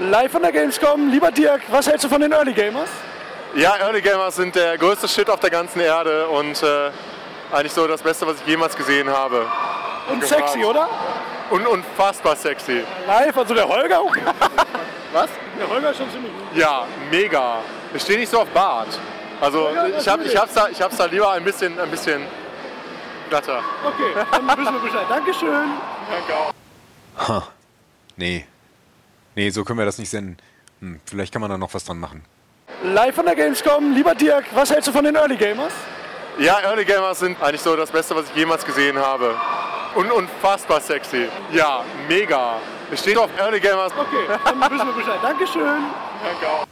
Live von der Gamescom. Lieber Dirk, was hältst du von den Early Gamers? Ja, Early Gamers sind der größte Shit auf der ganzen Erde und äh, eigentlich so das Beste, was ich jemals gesehen habe. Und sexy, oder? Und unfassbar sexy. Live, also der Holger. Was? Der Holger ist schon ziemlich gut. Ja, mega. Ich stehe nicht so auf Bart. Also Ja, ich, hab, ich, hab's da, ich hab's da lieber ein bisschen, ein bisschen glatter. Okay, dann wissen wir Bescheid. Dankeschön. Danke auch. Ha. Nee. Nee, so können wir das nicht senden. Hm, vielleicht kann man da noch was dran machen. Live von der Gamescom. Lieber Dirk, was hältst du von den Early Gamers? Ja, Early Gamers sind eigentlich so das Beste, was ich jemals gesehen habe. Und unfassbar sexy. Ja, mega. Ich stehe auf Early Gamers. Okay, dann wissen wir Bescheid. Dankeschön. Danke auch.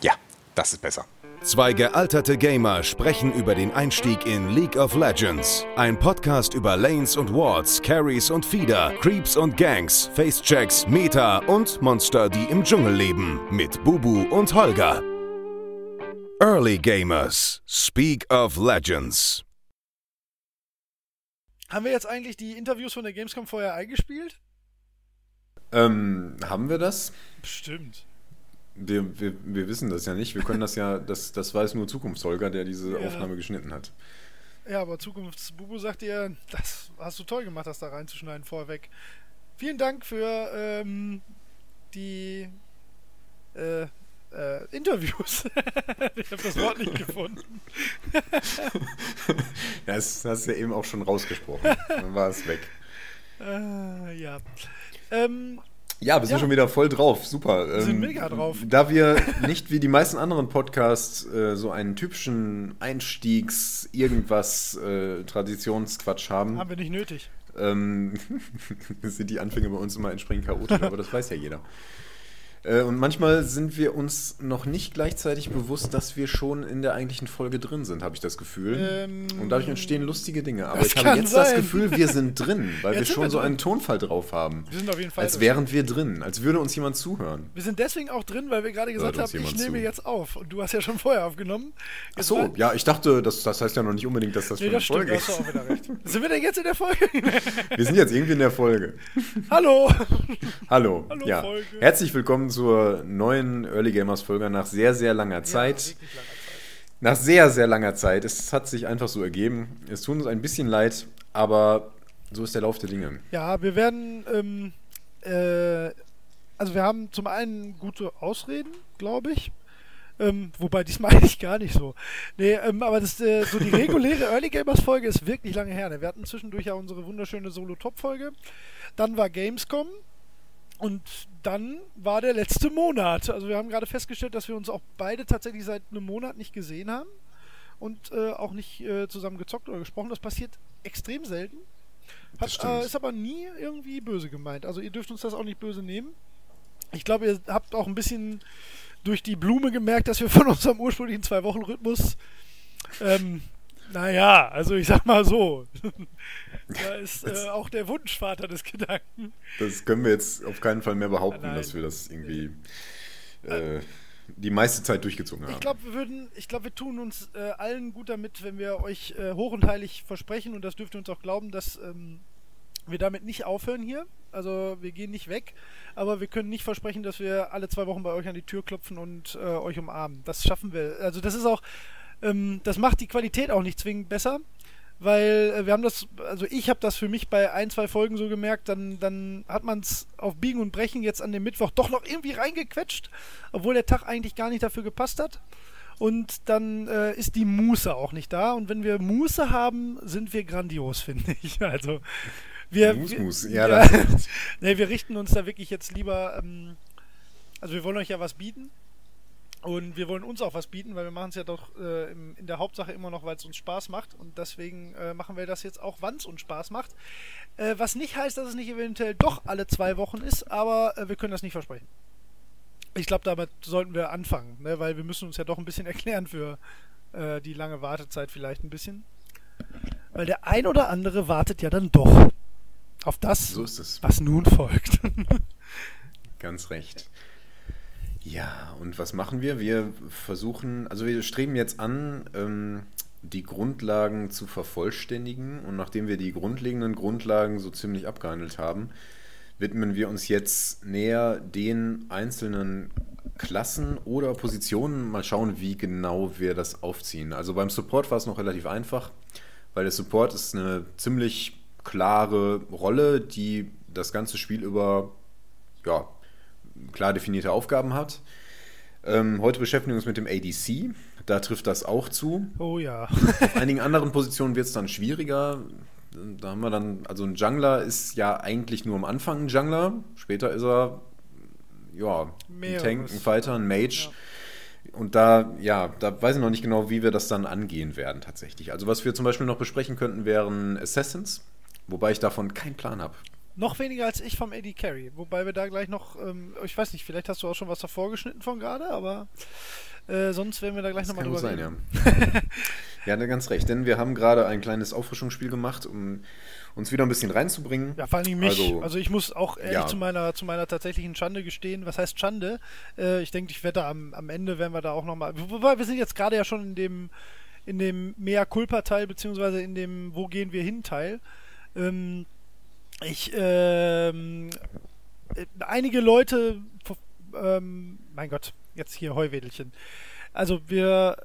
Ja, das ist besser. Zwei gealterte Gamer sprechen über den Einstieg in League of Legends. Ein Podcast über Lanes und Wards, Carries und Feeder, Creeps und Gangs, Facechecks, Meta und Monster, die im Dschungel leben. Mit Bubu und Holger. Early Gamers. Speak of Legends. Haben wir jetzt eigentlich die Interviews von der Gamescom vorher eingespielt? Ähm, haben wir das? Bestimmt. Wir, wir, wir wissen das ja nicht. Wir können das ja, das, das weiß nur Zukunftsholger, der diese Ja. Aufnahme geschnitten hat. Ja, aber Zukunftsbubu sagt dir, das hast du toll gemacht, das da reinzuschneiden vorweg. Vielen Dank für ähm, die äh, äh, Interviews. ich habe das Wort nicht gefunden. Das hast du ja eben auch schon rausgesprochen. Dann war es weg. Äh, ja. Ähm, Ja, wir sind Ja. schon wieder voll drauf. Super. Wir sind Ähm, mega drauf. Da wir nicht wie die meisten anderen Podcasts äh, so einen typischen Einstiegs irgendwas äh, Traditionsquatsch haben, haben wir nicht nötig. ähm, sind die Anfänge bei uns immer entsprechend chaotisch, aber das weiß ja jeder. Äh, und manchmal sind wir uns noch nicht gleichzeitig bewusst, dass wir schon in der eigentlichen Folge drin sind, habe ich das Gefühl. Ähm, und dadurch entstehen lustige Dinge. Aber das ich habe jetzt das sein. Gefühl, wir sind drin, weil wir Jetzt sind schon wir so einen Tonfall drauf haben. Wir sind auf jeden Fall Als wären wir drin, als würde uns jemand zuhören. Wir sind deswegen auch drin, weil wir gerade gesagt haben, ich nehme zu. jetzt auf. Und du hast ja schon vorher aufgenommen. Ach Jetzt so, mal- ja, ich dachte, das, das heißt ja noch nicht unbedingt, dass das Nee, das eine stimmt, Folge da hast du ist. auch wieder recht. Sind wir denn jetzt in der Folge? Wir sind jetzt irgendwie in der Folge. Hallo! Hallo. Hallo, ja. Folge. Herzlich willkommen zur neuen Early Gamers Folge nach sehr, sehr langer Zeit. Ja. Nach sehr, sehr langer Zeit. Es hat sich einfach so ergeben. Es tut uns ein bisschen leid, aber so ist der Lauf der Dinge. Ja, wir werden, ähm, äh, also wir haben zum einen gute Ausreden, glaube ich. Ähm, wobei diesmal eigentlich gar nicht so. Nee, ähm, aber das, äh, so die reguläre Early Gamers Folge ist wirklich lange her. Ne? Wir hatten zwischendurch ja unsere wunderschöne Solo-Top-Folge. Dann war Gamescom. Und dann war der letzte Monat. Also wir haben gerade festgestellt, dass wir uns auch beide tatsächlich seit einem Monat nicht gesehen haben. Und äh, auch nicht äh, zusammen gezockt oder gesprochen. Das passiert extrem selten. Hat, äh, ist aber nie irgendwie böse gemeint. Also ihr dürft uns das auch nicht böse nehmen. Ich glaube, ihr habt auch ein bisschen durch die Blume gemerkt, dass wir von unserem ursprünglichen Zwei-Wochen-Rhythmus, ähm, naja, also ich sag mal so, da ist äh, auch der Wunschvater des Gedanken. Das können wir jetzt auf keinen Fall mehr behaupten, Nein. dass wir das irgendwie äh, die meiste Zeit durchgezogen haben. Ich glaube, wir würden, ich glaube, wir tun uns äh, allen gut damit, wenn wir euch äh, hoch und heilig versprechen, und das dürft ihr uns auch glauben, dass ähm, wir damit nicht aufhören hier. Also wir gehen nicht weg, aber wir können nicht versprechen, dass wir alle zwei Wochen bei euch an die Tür klopfen und äh, euch umarmen. Das schaffen wir. Also das ist auch, ähm, das macht die Qualität auch nicht zwingend besser. Weil äh, wir haben das, also ich habe das für mich bei ein, zwei Folgen so gemerkt, dann, dann hat man es auf Biegen und Brechen jetzt an dem Mittwoch doch noch irgendwie reingequetscht, obwohl der Tag eigentlich gar nicht dafür gepasst hat. Und dann äh, ist die Muße auch nicht da. Und wenn wir Muße haben, sind wir grandios, finde ich. Also wir, Mus, Mus. Ja, ja, nee, wir richten uns da wirklich jetzt lieber. Ähm, also wir wollen euch ja was bieten. Und wir wollen uns auch was bieten, weil wir machen es ja doch äh, im, in der Hauptsache immer noch, weil es uns Spaß macht. Und deswegen äh, machen wir das jetzt auch, wann es uns Spaß macht. Äh, was nicht heißt, dass es nicht eventuell doch alle zwei Wochen ist, aber äh, wir können das nicht versprechen. Ich glaube, damit sollten wir anfangen, ne? weil wir müssen uns ja doch ein bisschen erklären für äh, die lange Wartezeit vielleicht ein bisschen. Weil der ein oder andere wartet ja dann doch auf das, So was nun folgt. Ganz recht. Ja, und was machen wir? Wir versuchen, also wir streben jetzt an, ähm, die Grundlagen zu vervollständigen. Und nachdem wir die grundlegenden Grundlagen so ziemlich abgehandelt haben, widmen wir uns jetzt näher den einzelnen Klassen oder Positionen. Mal schauen, wie genau wir das aufziehen. Also beim Support war es noch relativ einfach, weil der Support ist eine ziemlich klare Rolle, die das ganze Spiel über ja, klar definierte Aufgaben hat. Ähm, heute beschäftigen wir uns mit dem ADC. Da trifft das auch zu. Oh ja. Auf einigen anderen Positionen wird es dann schwieriger. Da haben wir dann, also ein Jungler ist ja eigentlich nur am Anfang ein Jungler. Später ist er, ja, ein Tank, ein Fighter, ein Mage. Ja. Und da, ja, da weiß ich noch nicht genau, wie wir das dann angehen werden tatsächlich. Also was wir zum Beispiel noch besprechen könnten, wären Assassins. Wobei ich davon keinen Plan habe. Noch weniger als ich vom AD Carry. Wobei wir da gleich noch, ähm, ich weiß nicht, vielleicht hast du auch schon was davor geschnitten von gerade, aber äh, sonst werden wir da gleich nochmal drüber sein, reden. Ja. ja, ganz recht. Denn wir haben gerade ein kleines Auffrischungsspiel gemacht, um uns wieder ein bisschen reinzubringen. Ja, vor allem mich. Also, also ich muss auch ehrlich ja. zu, meiner, zu meiner tatsächlichen Schande gestehen. Was heißt Schande? Äh, ich denke, ich werde am, am Ende, werden wir da auch nochmal. Wobei wir sind jetzt gerade ja schon in dem, in dem Mea Culpa-Teil, beziehungsweise in dem Wo gehen wir hin-Teil. Ähm, ich, ähm, einige Leute, ähm, mein Gott, jetzt hier Heuwedelchen. Also wir,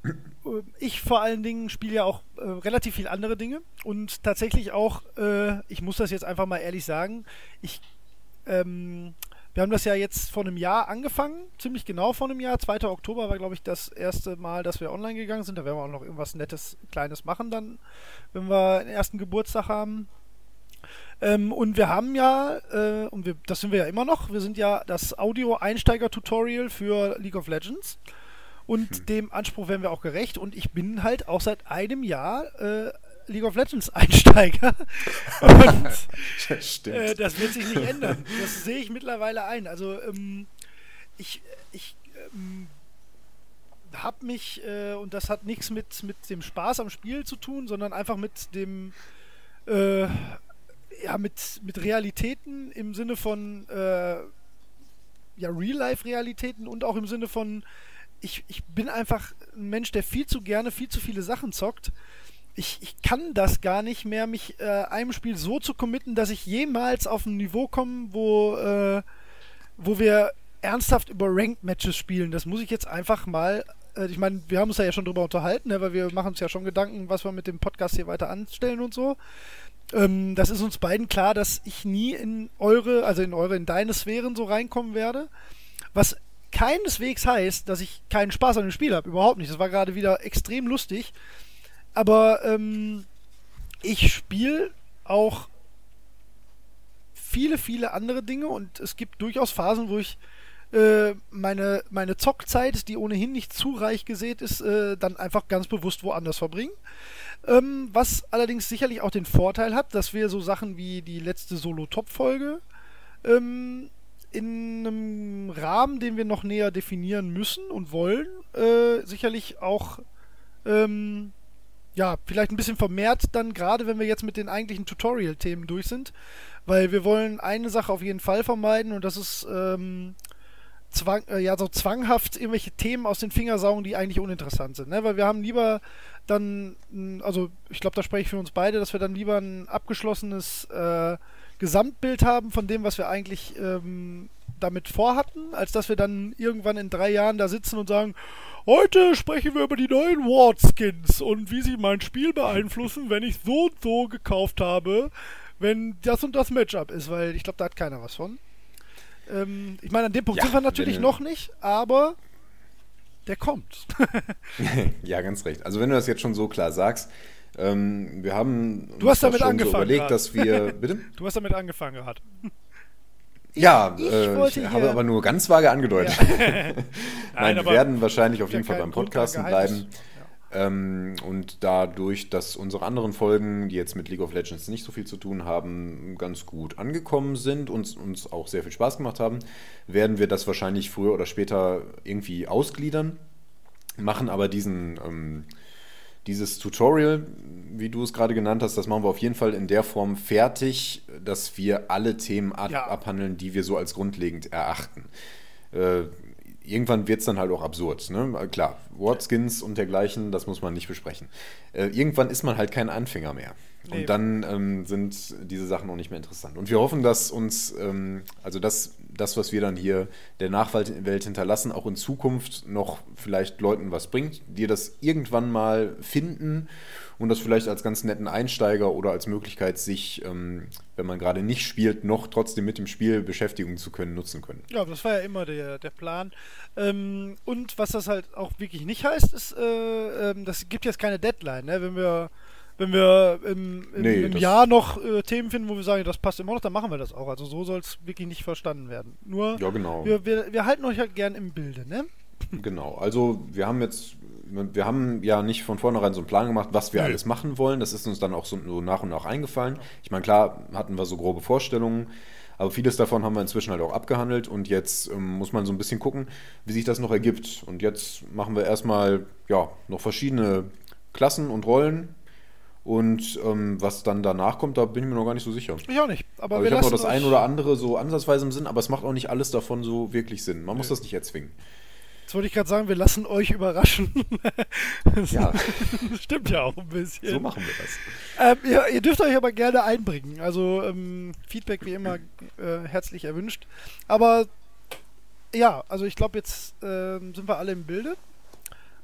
äh, ich vor allen Dingen spiele ja auch äh, relativ viel andere Dinge und tatsächlich auch, äh, ich muss das jetzt einfach mal ehrlich sagen, ich, ähm, wir haben das ja jetzt vor einem Jahr angefangen, ziemlich genau vor einem Jahr. 2. Oktober war, glaube ich, das erste Mal, dass wir online gegangen sind. Da werden wir auch noch irgendwas Nettes, Kleines machen dann, wenn wir den ersten Geburtstag haben. Ähm, und wir haben ja, äh, und wir, das sind wir ja immer noch, wir sind ja das Audio-Einsteiger-Tutorial für League of Legends. Und hm. dem Anspruch werden wir auch gerecht. Und ich bin halt auch seit einem Jahr äh, League of Legends Einsteiger. Und äh, das wird sich nicht ändern. Das sehe ich mittlerweile ein. Also ähm, ich, ich ähm, habe mich, äh, und das hat nichts mit, mit dem Spaß am Spiel zu tun, sondern einfach mit dem äh, ja, mit, mit Realitäten im Sinne von äh, ja, Real-Life-Realitäten und auch im Sinne von, ich, ich bin einfach ein Mensch, der viel zu gerne viel zu viele Sachen zockt. Ich, ich kann das gar nicht mehr, mich äh, einem Spiel so zu committen, dass ich jemals auf ein Niveau komme, wo, äh, wo wir ernsthaft über Ranked-Matches spielen. Das muss ich jetzt einfach mal äh, ich meine, wir haben uns ja schon drüber unterhalten, ne, weil wir machen uns ja schon Gedanken, was wir mit dem Podcast hier weiter anstellen und so. Ähm, das ist uns beiden klar, dass ich nie in eure, also in eure, in deine Sphären so reinkommen werde. Was keineswegs heißt, dass ich keinen Spaß an dem Spiel habe. Überhaupt nicht. Das war gerade wieder extrem lustig. Aber ähm, ich spiele auch viele, viele andere Dinge und es gibt durchaus Phasen, wo ich äh, meine, meine Zockzeit, die ohnehin nicht zu reich gesät ist, äh, dann einfach ganz bewusst woanders verbringen. Ähm, was allerdings sicherlich auch den Vorteil hat, dass wir so Sachen wie die letzte Solo-Top-Folge ähm, in einem Rahmen, den wir noch näher definieren müssen und wollen, äh, sicherlich auch ähm, ja, vielleicht ein bisschen vermehrt dann, gerade wenn wir jetzt mit den eigentlichen Tutorial-Themen durch sind, weil wir wollen eine Sache auf jeden Fall vermeiden und das ist ähm, zwang, äh, ja, so zwanghaft irgendwelche Themen aus den Fingern saugen, die eigentlich uninteressant sind. Ne? Weil wir haben lieber dann, also ich glaube, da spreche ich für uns beide, dass wir dann lieber ein abgeschlossenes äh, Gesamtbild haben von dem, was wir eigentlich ähm, damit vorhatten, als dass wir dann irgendwann in drei Jahren da sitzen und sagen, heute sprechen wir über die neuen Ward-Skins und wie sie mein Spiel beeinflussen, wenn ich so und so gekauft habe, wenn das und das Matchup ist, weil ich glaube, da hat keiner was von. Ähm, ich meine, an dem Punkt ja, sind wir natürlich noch nicht, aber der kommt. ja, ganz recht. Also wenn du das jetzt schon so klar sagst, ähm, wir haben du hast damit angefangen, so überlegt, grad. dass wir. Bitte? Du hast damit angefangen gerade. Ja, ich, äh, ich habe aber nur ganz vage angedeutet. Ja. Nein, Nein wir werden wahrscheinlich auf jeden Fall beim Podcasten bleiben. Ähm, und dadurch, dass unsere anderen Folgen, die jetzt mit League of Legends nicht so viel zu tun haben, ganz gut angekommen sind und uns auch sehr viel Spaß gemacht haben, werden wir das wahrscheinlich früher oder später irgendwie ausgliedern, machen aber diesen, ähm, dieses Tutorial, wie du es gerade genannt hast, das machen wir auf jeden Fall in der Form fertig, dass wir alle Themen ja. abhandeln, die wir so als grundlegend erachten. Äh, irgendwann wird es dann halt auch absurd. Ne? Klar, Wordskins und dergleichen, das muss man nicht besprechen. Äh, irgendwann ist man halt kein Anfänger mehr. Nee. Und dann ähm, sind diese Sachen auch nicht mehr interessant. Und wir hoffen, dass uns, ähm, also dass das, was wir dann hier der Nachwelt hinterlassen, auch in Zukunft noch vielleicht Leuten was bringt, die das irgendwann mal finden und das vielleicht als ganz netten Einsteiger oder als Möglichkeit, sich, ähm, wenn man gerade nicht spielt, noch trotzdem mit dem Spiel beschäftigen zu können, nutzen können. Ja, das war ja immer der, der Plan. Ähm, und was das halt auch wirklich nicht heißt, ist, äh, ähm, das gibt jetzt keine Deadline. Ne? Wenn wir wenn wir im, im, Nee, im Jahr noch äh, Themen finden, wo wir sagen, das passt immer noch, dann machen wir das auch. Also so soll es wirklich nicht verstanden werden. Nur Ja, genau. wir, wir, wir halten euch halt gern im Bilde, ne? Genau, also wir haben jetzt, wir haben ja nicht von vornherein so einen Plan gemacht, was wir Nö. alles machen wollen. Das ist uns dann auch so, nach und nach eingefallen. Ich meine, klar hatten wir so grobe Vorstellungen, aber vieles davon haben wir inzwischen halt auch abgehandelt und jetzt ähm, muss man so ein bisschen gucken, wie sich das noch ergibt. Und jetzt machen wir erstmal ja noch verschiedene Klassen und Rollen. Und ähm, was dann danach kommt, da bin ich mir noch gar nicht so sicher. Ich auch nicht. Aber Aber wir ich habe noch das ein oder andere so ansatzweise im Sinn, aber es macht auch nicht alles davon so wirklich Sinn. Man muss das nicht erzwingen. Jetzt wollte ich gerade sagen, wir lassen euch überraschen. Ja. das stimmt ja auch ein bisschen. So machen wir das. Ähm, ihr, ihr dürft euch aber gerne einbringen. Also ähm, Feedback wie immer äh, herzlich erwünscht. Aber ja, also ich glaube, jetzt ähm, sind wir alle im Bilde.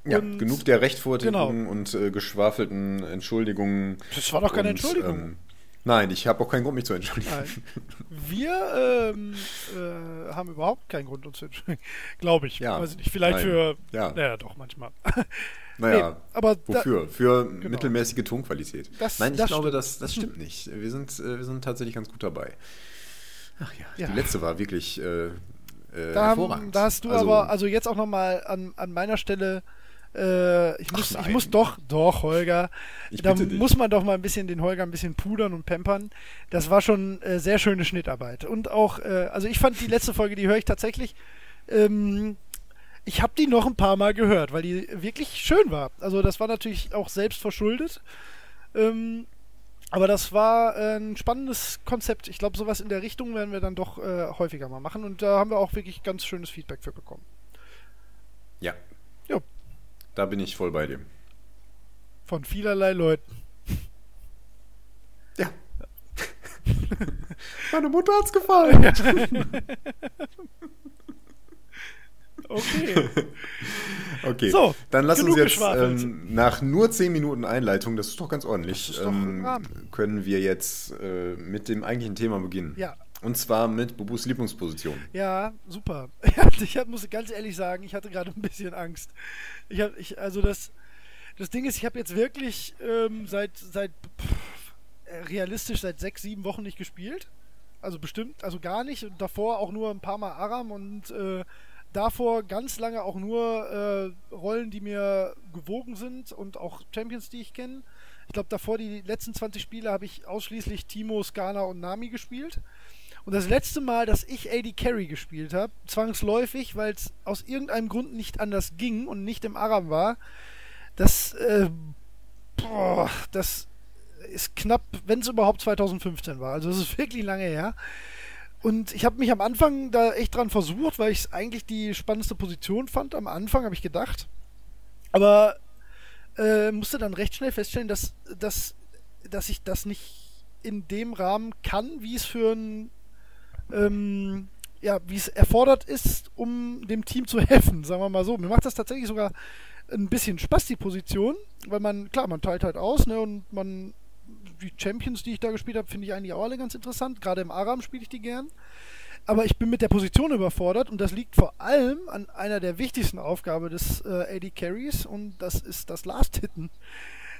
Ja, Und- genug der Rechtfertigungen Genau. und äh, geschwafelten Entschuldigungen. Das war doch keine und, Entschuldigung. Ähm, nein, ich habe auch keinen Grund, mich zu entschuldigen. Nein. Wir ähm, äh, haben überhaupt keinen Grund, uns zu entschuldigen. Glaube ich. Ja. Weiß ich nicht. Vielleicht Nein. für. Ja. Naja, doch, manchmal. Naja, Nee, aber da- wofür? Für mittelmäßige Tonqualität. Das- nein, ich das glaube, stimmt. das, das stimmt nicht. Wir sind, äh, wir sind tatsächlich ganz gut dabei. Ach ja, Ja. die letzte war wirklich äh, äh, Da, haben, hervorragend. da hast du also, aber, also jetzt auch nochmal an, an meiner Stelle, äh, ich, muss, ich muss doch, doch, Holger, Ich da dich. muss man doch mal ein bisschen den Holger ein bisschen pudern und pampern. Das war schon äh, sehr schöne Schnittarbeit. Und auch, äh, also ich fand die letzte Folge, die höre ich tatsächlich, ähm, ich habe die noch ein paar Mal gehört, weil die wirklich schön war. Also das war natürlich auch selbst verschuldet. Ähm, aber das war äh, ein spannendes Konzept. Ich glaube, sowas in der Richtung werden wir dann doch äh, häufiger mal machen. Und da haben wir auch wirklich ganz schönes Feedback für bekommen. Da bin ich voll bei dir. von vielerlei Leuten. Ja. Meine Mutter hat's gefallen. Okay. Okay, So, dann lass uns jetzt ähm, nach nur 10 Minuten Einleitung, das ist doch ganz ordentlich, ähm, können wir jetzt äh, mit dem eigentlichen Thema beginnen. Ja. Und zwar mit Bubus Lieblingsposition. Ja, super. Ich hab, muss ganz ehrlich sagen, ich hatte gerade ein bisschen Angst. Ich hab, ich, also das, das Ding ist, ich habe jetzt wirklich ähm, seit, seit pff, realistisch seit sechs, sieben Wochen nicht gespielt. Also bestimmt, also gar nicht. Und davor auch nur ein paar Mal Aram und äh, davor ganz lange auch nur äh, Rollen, die mir gewogen sind und auch Champions, die ich kenne. Ich glaube, davor die letzten 20 Spiele habe ich ausschließlich Timo, Skana und Nami gespielt. Und das letzte Mal, dass ich AD Carry gespielt habe, zwangsläufig, weil es aus irgendeinem Grund nicht anders ging und nicht im Aram war, das, äh, boah, das ist knapp, wenn es überhaupt 2015 war. Also das ist wirklich lange her. Und ich habe mich am Anfang da echt dran versucht, weil ich es eigentlich die spannendste Position fand. Am Anfang habe ich gedacht. Aber äh, musste dann recht schnell feststellen, dass, dass, dass ich das nicht in dem Rahmen kann, wie es für ein ähm, ja, wie es erfordert ist, um dem Team zu helfen, sagen wir mal so. Mir macht das tatsächlich sogar ein bisschen Spaß, die Position, weil man, klar, man teilt halt aus, ne, und man, die Champions, die ich da gespielt habe, finde ich eigentlich auch alle ganz interessant. Gerade im Aram spiele ich die gern. Aber ich bin mit der Position überfordert und das liegt vor allem an einer der wichtigsten Aufgaben des äh, AD Carries und das ist das Last Hitten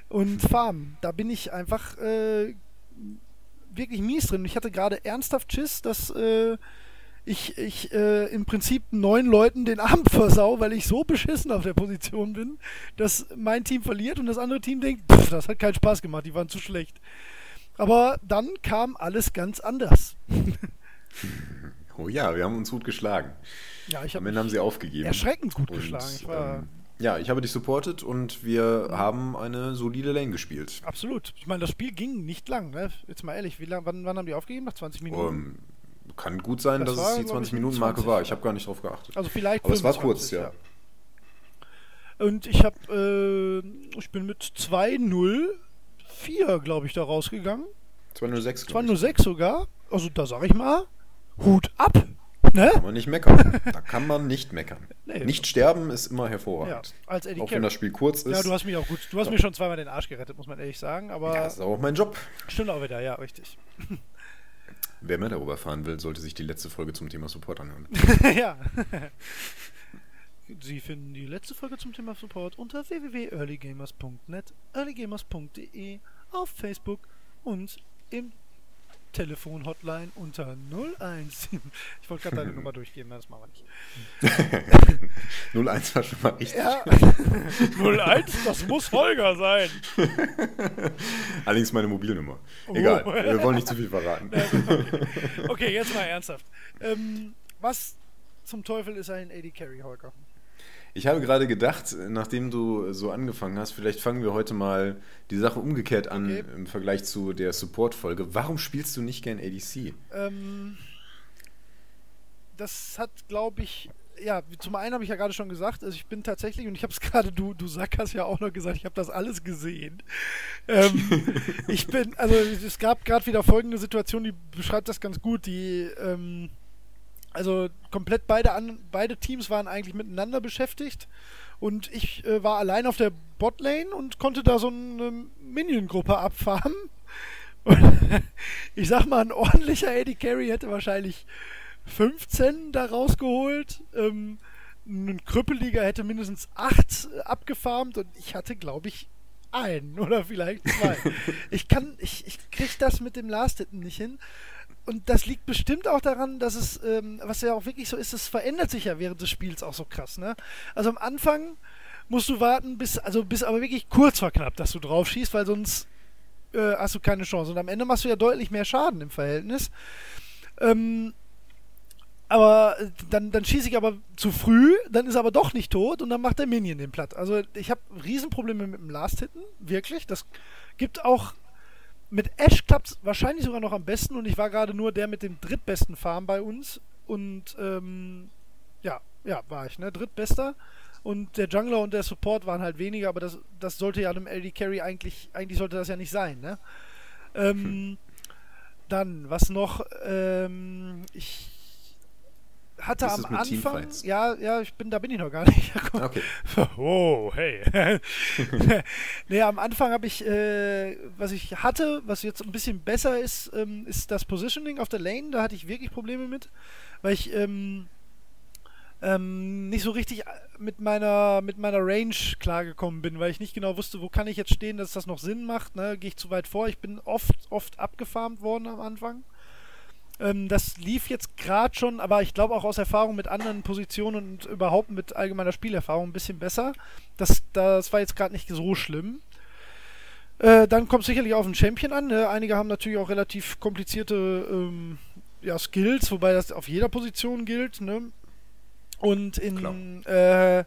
und Farm. Da bin ich einfach äh, wirklich mies drin. Ich hatte gerade ernsthaft Schiss, dass äh, ich, ich äh, im Prinzip neun Leuten den Abend versau, weil ich so beschissen auf der Position bin, dass mein Team verliert und das andere Team denkt, pff, das hat keinen Spaß gemacht, die waren zu schlecht. Aber dann kam alles ganz anders. Oh ja, wir haben uns gut geschlagen. Ja, ich Am Ende haben sie aufgegeben. erschreckend gut Und, geschlagen. Ich war ähm, ja, ich habe dich supportet und wir haben eine solide Lane gespielt. absolut. Ich meine, das Spiel ging nicht lang. Ne? Jetzt mal ehrlich, wie lang, wann, wann haben die aufgegeben? Nach 20 Minuten? Ähm, kann gut sein, Das dass war, es die glaub ich, 20-Minuten-Marke 20, war. ja. Ich habe gar nicht drauf geachtet. Also vielleicht Aber es war 25, kurz, ja. Und ich habe, äh, ich bin mit 2-0 204, glaube ich, da rausgegangen. 206. glaub ich. 206 sogar. Also da sag ich mal, Hut ab. Ne? Kann man nicht meckern. da kann man nicht meckern. Nee. Nicht sterben ist immer Ja, hervorragend. als Eddie Auch wenn das Spiel kurz ist. Ja, du hast mich auch gut. Du hast mir schon zweimal den Arsch gerettet, muss man ehrlich sagen. Aber Ja, das ist auch mein Job. stimmt auch wieder, ja, richtig. Wer mehr darüber erfahren will, sollte sich die letzte Folge zum Thema Support anhören. ja. Sie finden die letzte Folge zum Thema Support unter www.earlygamers.net, earlygamers.de, auf Facebook und im Telefon-Hotline unter 01. Ich wollte gerade deine Nummer durchgeben, das machen wir nicht. 01 war schon mal richtig. Ja, 01, das muss Holger sein. Allerdings meine Mobilnummer. Oh. Egal, wir wollen nicht zu viel verraten. Okay, jetzt mal ernsthaft. Ähm, was zum Teufel ist ein AD Carry, Holger? Ich habe gerade gedacht, nachdem du so angefangen hast, vielleicht fangen wir heute mal die Sache umgekehrt an Okay. im Vergleich zu der Support-Folge. Warum spielst du nicht gern ADC? Ähm, das hat, glaube ich, ja, zum einen habe ich ja gerade schon gesagt, also ich bin tatsächlich, und ich habe es gerade, du, du Sack hast ja auch noch gesagt, ich habe das alles gesehen. Ähm, ich bin, also es gab gerade wieder folgende Situation, die beschreibt das ganz gut, die, ähm, also komplett beide, an, beide Teams waren eigentlich miteinander beschäftigt und ich äh, war allein auf der Botlane und konnte da so eine Minion-Gruppe abfarmen. Und ich sag mal, ein ordentlicher Eddie Carey hätte wahrscheinlich 15 da rausgeholt. Ähm, ein Krüppeliger hätte mindestens 8 abgefarmt und ich hatte, glaube ich, einen oder vielleicht zwei. ich kann, ich, ich krieg das mit dem Last-Hitten nicht hin. Und das liegt bestimmt auch daran, dass es, ähm, was ja auch wirklich so ist, es verändert sich ja während des Spiels auch so krass, ne? Also am Anfang musst du warten, bis, also bis aber wirklich kurz vor knapp, dass du drauf schießt, weil sonst äh, hast du keine Chance. Und am Ende machst du ja deutlich mehr Schaden im Verhältnis. Ähm, aber äh, dann, dann schieße ich aber zu früh, dann ist er aber doch nicht tot und dann macht der Minion den platt. Also ich habe Riesenprobleme mit dem Last-Hitten, wirklich. Das gibt auch mit Ash klappt es wahrscheinlich sogar noch am besten und ich war gerade nur der mit dem drittbesten Farm bei uns und ähm, ja, ja, war ich, ne? Drittbester. Und der Jungler und der Support waren halt weniger, aber das, das sollte ja einem LD Carry eigentlich, eigentlich sollte das ja nicht sein, ne? Ähm, Dann, was noch? Ähm, ich hatte am Anfang. Ja, ja, ich bin, da bin ich noch gar nicht. Okay. Oh, hey. nee, am Anfang habe ich, äh, was ich hatte, was jetzt ein bisschen besser ist, ähm, ist das Positioning auf der Lane. Da hatte ich wirklich Probleme mit, weil ich ähm, ähm, nicht so richtig mit meiner, mit meiner Range klargekommen bin, weil ich nicht genau wusste, wo kann ich jetzt stehen, dass das noch Sinn macht. Ne? Gehe ich zu weit vor? Ich bin oft, oft abgefarmt worden am Anfang. Ähm, das lief jetzt gerade schon, aber ich glaube auch aus Erfahrung mit anderen Positionen und überhaupt mit allgemeiner Spielerfahrung ein bisschen besser. Das, das war jetzt gerade nicht so schlimm. Äh, dann kommt sicherlich auf den Champion an. Ne? Einige haben natürlich auch relativ komplizierte ähm, ja, Skills, wobei das auf jeder Position gilt. Ne? Und in äh,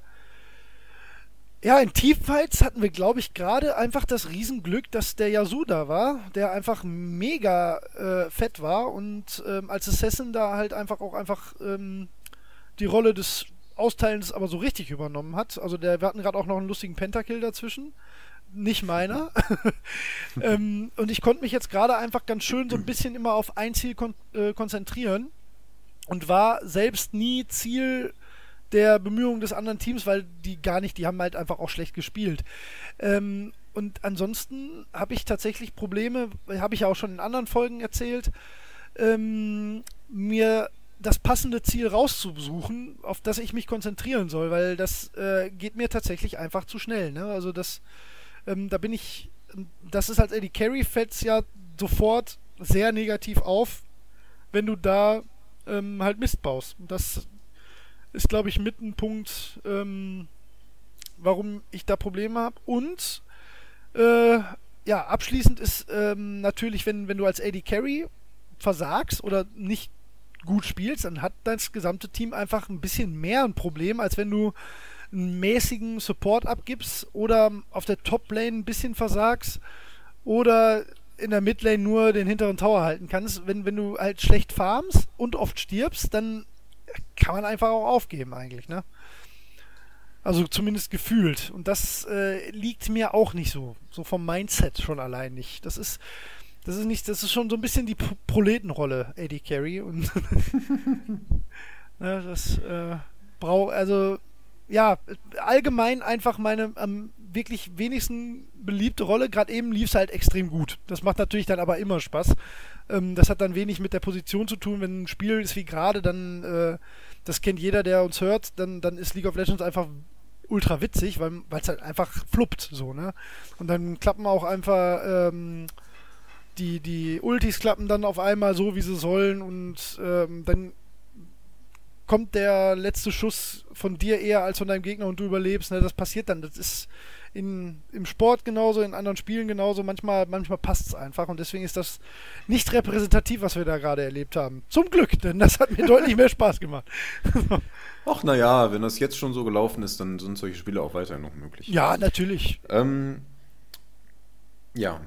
ja, in Teamfights hatten wir, glaube ich, gerade einfach das Riesenglück, dass der Yasuda war, der einfach mega äh, fett war und ähm, als Assassin da halt einfach auch einfach ähm, die Rolle des Austeilens aber so richtig übernommen hat. Also der, wir hatten gerade auch noch einen lustigen Pentakill dazwischen. Nicht meiner. ähm, und ich konnte mich jetzt gerade einfach ganz schön so ein bisschen immer auf ein Ziel kon äh, konzentrieren und war selbst nie Ziel der Bemühungen des anderen Teams, weil die gar nicht, die haben halt einfach auch schlecht gespielt. Ähm, und ansonsten habe ich tatsächlich Probleme, habe ich ja auch schon in anderen Folgen erzählt, ähm, mir das passende Ziel rauszusuchen, auf das ich mich konzentrieren soll, weil das äh, geht mir tatsächlich einfach zu schnell. Ne? Also das, ähm, da bin ich, das ist als Eddie Carry fällt's ja sofort sehr negativ auf, wenn du da ähm, halt Mist baust. Das ist, glaube ich, mit ein Punkt, ähm, warum ich da Probleme habe. Und äh, ja, abschließend ist ähm, natürlich, wenn, wenn du als AD Carry versagst oder nicht gut spielst, dann hat das gesamte Team einfach ein bisschen mehr ein Problem, als wenn du einen mäßigen Support abgibst oder auf der Top-Lane ein bisschen versagst oder in der Midlane nur den hinteren Tower halten kannst. Wenn, wenn du halt schlecht farmst und oft stirbst, dann kann man einfach auch aufgeben eigentlich, ne? Also zumindest gefühlt. Und das äh, liegt mir auch nicht so. So vom Mindset schon allein nicht. Das ist, das ist nicht, das ist schon so ein bisschen die Pro Proletenrolle, AD Carry. Und ne, das äh, braucht, also ja, allgemein einfach meine am wirklich wenigsten beliebte Rolle. Gerade eben lief es halt extrem gut. Das macht natürlich dann aber immer Spaß. Ähm, das hat dann wenig mit der Position zu tun. Wenn ein Spiel ist wie gerade, dann, äh, das kennt jeder, der uns hört, dann, dann ist League of Legends einfach ultra witzig, weil es halt einfach fluppt, so, ne? Und dann klappen auch einfach ähm, die, die Ultis klappen dann auf einmal so, wie sie sollen und ähm, dann kommt der letzte Schuss von dir eher als von deinem Gegner und du überlebst. Ne? Das passiert dann. Das ist in, im Sport genauso, in anderen Spielen genauso. Manchmal, manchmal passt es einfach und deswegen ist das nicht repräsentativ, was wir da gerade erlebt haben. Zum Glück, denn das hat mir deutlich mehr Spaß gemacht. Ach naja, wenn das jetzt schon so gelaufen ist, dann sind solche Spiele auch weiterhin noch möglich. Ja, natürlich. Ähm, ja,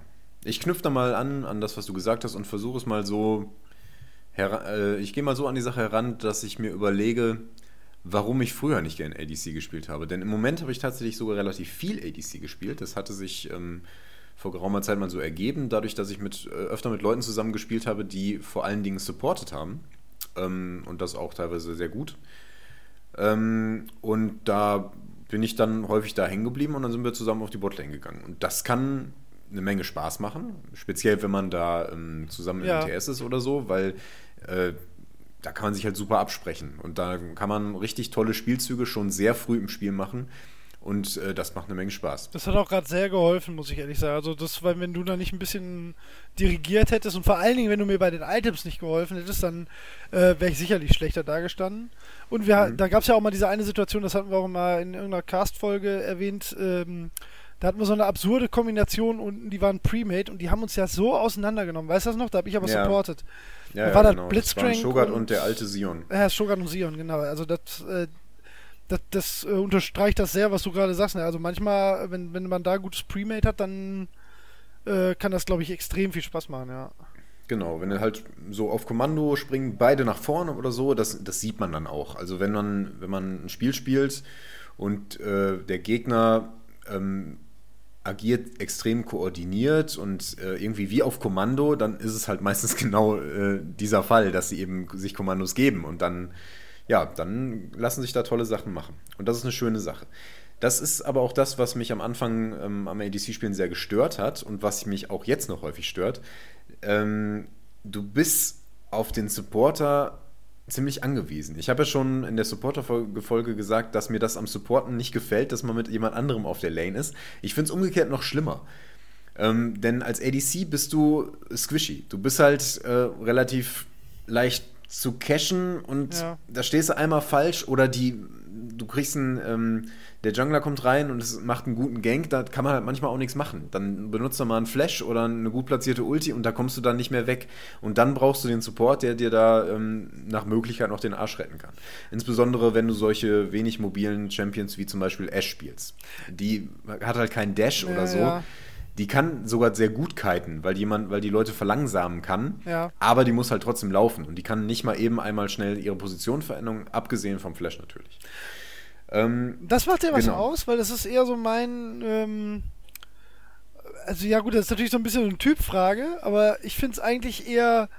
ich knüpfe da mal an, an das, was du gesagt hast und versuche es mal so äh, ich gehe mal so an die Sache heran, dass ich mir überlege, warum ich früher nicht gerne ADC gespielt habe. Denn im Moment habe ich tatsächlich sogar relativ viel ADC gespielt. Das hatte sich ähm, vor geraumer Zeit mal so ergeben, dadurch, dass ich mit, äh, öfter mit Leuten zusammengespielt habe, die vor allen Dingen supportet haben. Ähm, und das auch teilweise sehr gut. Ähm, und da bin ich dann häufig da hängen geblieben und dann sind wir zusammen auf die Botlane gegangen. Und das kann eine Menge Spaß machen, speziell wenn man da ähm, zusammen ja. im TS ist oder so, weil äh, da kann man sich halt super absprechen und da kann man richtig tolle Spielzüge schon sehr früh im Spiel machen und äh, das macht eine Menge Spaß. Das hat auch gerade sehr geholfen, muss ich ehrlich sagen. Also das, weil wenn du da nicht ein bisschen dirigiert hättest und vor allen Dingen, wenn du mir bei den Items nicht geholfen hättest, dann äh, wäre ich sicherlich schlechter dargestanden. Und wir, mhm. da gab es ja auch mal diese eine Situation, das hatten wir auch mal in irgendeiner Cast-Folge erwähnt, ähm, da hatten wir so eine absurde Kombination unten, die waren Pre-Made und die haben uns ja so auseinandergenommen. Weißt du das noch? Da habe ich aber ja. supported. Ja, da war ja, genau. Blitzcrank. Das Shogat und, und, der alte Sion. Ja, Shogat und Sion, genau. Also das, äh, das, das äh, unterstreicht das sehr, was du gerade sagst. Ne? Also manchmal, wenn, wenn man da gutes Pre-Made hat, dann äh, kann das, glaube ich, extrem viel Spaß machen, ja. Genau, wenn er halt so auf Kommando springen, beide nach vorne oder so, das, das sieht man dann auch. Also wenn man, wenn man ein Spiel spielt und äh, der Gegner ähm, agiert extrem koordiniert und äh, irgendwie wie auf Kommando, dann ist es halt meistens genau äh, dieser Fall, dass sie eben sich Kommandos geben und dann, ja, dann lassen sich da tolle Sachen machen. Und das ist eine schöne Sache. Das ist aber auch das, was mich am Anfang ähm, am ADC-Spielen sehr gestört hat und was mich auch jetzt noch häufig stört. Ähm, du bist auf den Supporter ziemlich angewiesen. Ich habe ja schon in der Supporter-Folge gesagt, dass mir das am Supporten nicht gefällt, dass man mit jemand anderem auf der Lane ist. Ich finde es umgekehrt noch schlimmer. Ähm, denn als ADC bist du squishy. Du bist halt äh, relativ leicht zu cashen und ja. da stehst du einmal falsch oder die, du kriegst einen, ähm, der Jungler kommt rein und es macht einen guten Gank, da kann man halt manchmal auch nichts machen. Dann benutzt er mal einen Flash oder eine gut platzierte Ulti und da kommst du dann nicht mehr weg. Und dann brauchst du den Support, der dir da ähm, nach Möglichkeit noch den Arsch retten kann. Insbesondere, wenn du solche wenig mobilen Champions wie zum Beispiel Ash spielst. Die hat halt keinen Dash ja, oder so. Ja. Die kann sogar sehr gut kiten, weil, jemand, weil die Leute verlangsamen kann. Ja. Aber die muss halt trotzdem laufen. Und die kann nicht mal eben einmal schnell ihre Position verändern, abgesehen vom Flash natürlich. Ähm, das macht ja was genau. aus, weil das ist eher so mein. Ähm, also, ja, gut, das ist natürlich so ein bisschen eine Typfrage, aber ich finde es eigentlich eher.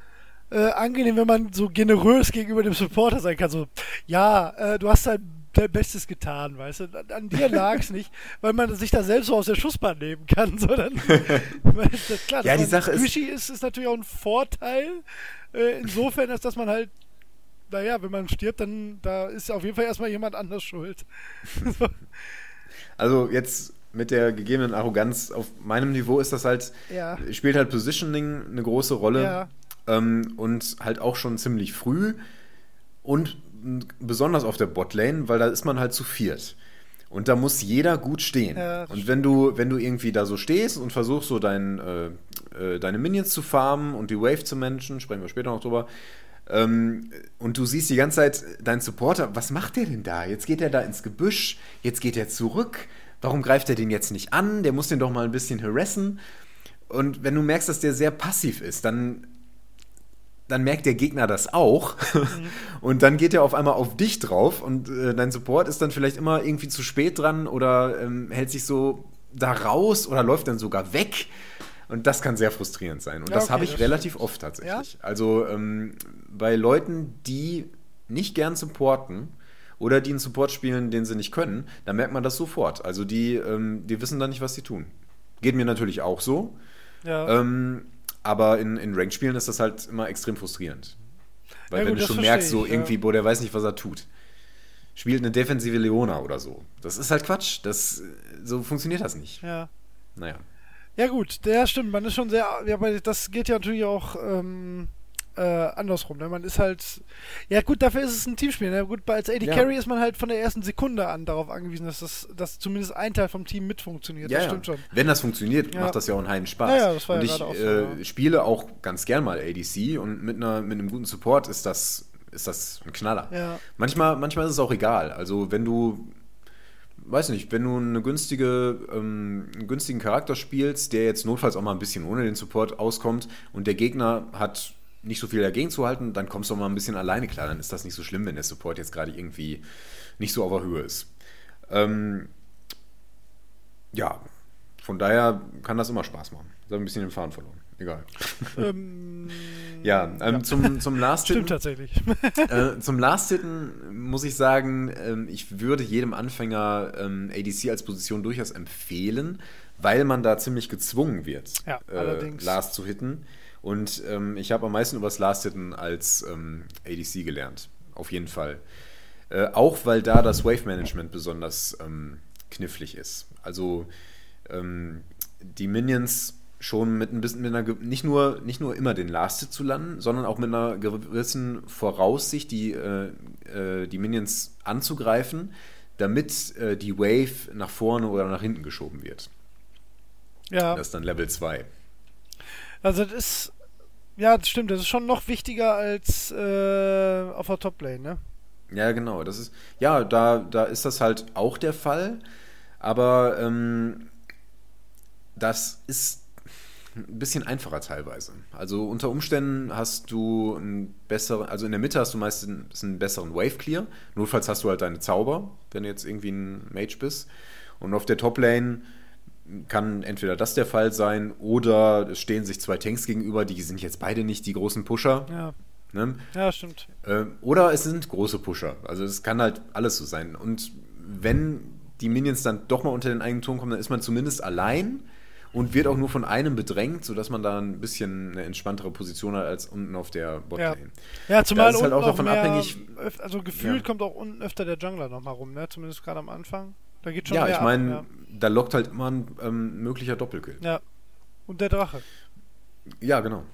Äh, angenehm, wenn man so generös gegenüber dem Supporter sein kann. So, ja, äh, du hast halt dein Bestes getan, weißt du. An dir lag es nicht, weil man sich da selbst so aus der Schussbahn nehmen kann, sondern das, klar, ja, die Sache ist, ist, ist natürlich auch ein Vorteil. Äh, insofern, als dass man halt naja, wenn man stirbt, dann da ist auf jeden Fall erstmal jemand anders schuld. also jetzt mit der gegebenen Arroganz auf meinem Niveau ist das halt, ja. spielt halt Positioning eine große Rolle ja. ähm, und halt auch schon ziemlich früh und besonders auf der Botlane, weil da ist man halt zu viert. Und da muss jeder gut stehen. Ja, und wenn du, wenn du irgendwie da so stehst und versuchst so dein, äh, äh, deine Minions zu farmen und die Wave zu managen, sprechen wir später noch drüber, ähm, und du siehst die ganze Zeit deinen Supporter, was macht der denn da? Jetzt geht er da ins Gebüsch, jetzt geht er zurück. Warum greift er den jetzt nicht an? Der muss den doch mal ein bisschen harassen. Und wenn du merkst, dass der sehr passiv ist, dann, dann merkt der Gegner das auch mhm. und dann geht er auf einmal auf dich drauf und äh, dein Support ist dann vielleicht immer irgendwie zu spät dran oder ähm, hält sich so da raus oder läuft dann sogar weg. Und das kann sehr frustrierend sein. Und ja, das okay, habe ich relativ oft tatsächlich. Ja? Also ähm, bei Leuten, die nicht gern supporten oder die einen Support spielen, den sie nicht können, da merkt man das sofort. Also die, ähm, die wissen dann nicht, was sie tun. Geht mir natürlich auch so. Ja. Ähm, aber in, in Ranked-Spielen ist das halt immer extrem frustrierend. Weil ja, wenn gut, du schon merkst, so ich, irgendwie, boah, der weiß nicht, was er tut. Spielt eine defensive Leona oder so. Das ist halt Quatsch. Das, so funktioniert das nicht. Ja. Naja. Ja gut, der stimmt. Man ist schon sehr, ja, aber das geht ja natürlich auch ähm, äh, andersrum. Ne? Man ist halt, ja gut, dafür ist es ein Teamspiel. Ne? Gut, als AD ja. Carry ist man halt von der ersten Sekunde an darauf angewiesen, dass das, dass zumindest ein Teil vom Team mit funktioniert. Ja, das stimmt schon. Wenn das funktioniert, macht das ja auch einen heiden Spaß. Ja, das war und ich auch so, äh, spiele auch ganz gern mal ADC und mit, einer, mit einem guten Support ist das, ist das ein Knaller. Ja. Manchmal, manchmal ist es auch egal. Also wenn du weiß nicht, wenn du eine günstige, ähm, einen günstigen Charakter spielst, der jetzt notfalls auch mal ein bisschen ohne den Support auskommt und der Gegner hat nicht so viel dagegen zu halten, dann kommst du auch mal ein bisschen alleine klar. Dann ist das nicht so schlimm, wenn der Support jetzt gerade irgendwie nicht so auf der Höhe ist. Ähm, ja, von daher kann das immer Spaß machen. Ich habe ein bisschen den Faden verloren. Egal. Ähm, ja, ähm, ja, Zum, zum Last Stimmt tatsächlich. äh, zum Last Hitten muss ich sagen, ähm, ich würde jedem Anfänger ähm, ADC als Position durchaus empfehlen, weil man da ziemlich gezwungen wird, ja, äh, Last zu hitten. Und ähm, ich habe am meisten über das Last-Hitten als ähm, ADC gelernt. Auf jeden Fall. Äh, auch weil da das Wave-Management besonders ähm, knifflig ist. Also ähm, die Minions schon mit ein bisschen mit einer nicht nur nicht nur immer den Last zu landen, sondern auch mit einer gewissen Voraussicht die äh, äh, die Minions anzugreifen, damit äh, die Wave nach vorne oder nach hinten geschoben wird. Ja. Das ist dann Level 2. Also das ist, ja, das stimmt, das ist schon noch wichtiger als äh, auf der Top-Lane, ne? Ja, genau. Das ist, ja, da, da ist das halt auch der Fall, aber ähm, das ist ein bisschen einfacher teilweise. Also unter Umständen hast du einen besseren, also in der Mitte hast du meistens einen besseren Wave Clear. Notfalls hast du halt deine Zauber, wenn du jetzt irgendwie ein Mage bist. Und auf der Top-Lane kann entweder das der Fall sein oder es stehen sich zwei Tanks gegenüber, die sind jetzt beide nicht die großen Pusher. Ja. Ne? Ja, stimmt. Ähm, oder es sind große Pusher. Also es kann halt alles so sein. Und wenn die Minions dann doch mal unter den eigenen Turm kommen, dann ist man zumindest allein und wird auch nur von einem bedrängt, sodass man da ein bisschen eine entspanntere Position hat als unten auf der Botlane. Ja, ja zumal da ist halt auch davon abhängig. Also gefühlt ja. kommt auch unten öfter der Jungler nochmal rum, ne? zumindest gerade am Anfang. Da geht schon Ja, ich meine, ja. Da lockt halt immer ein ähm, möglicher Doppelkill. Ja. Und der Drache. Ja, genau.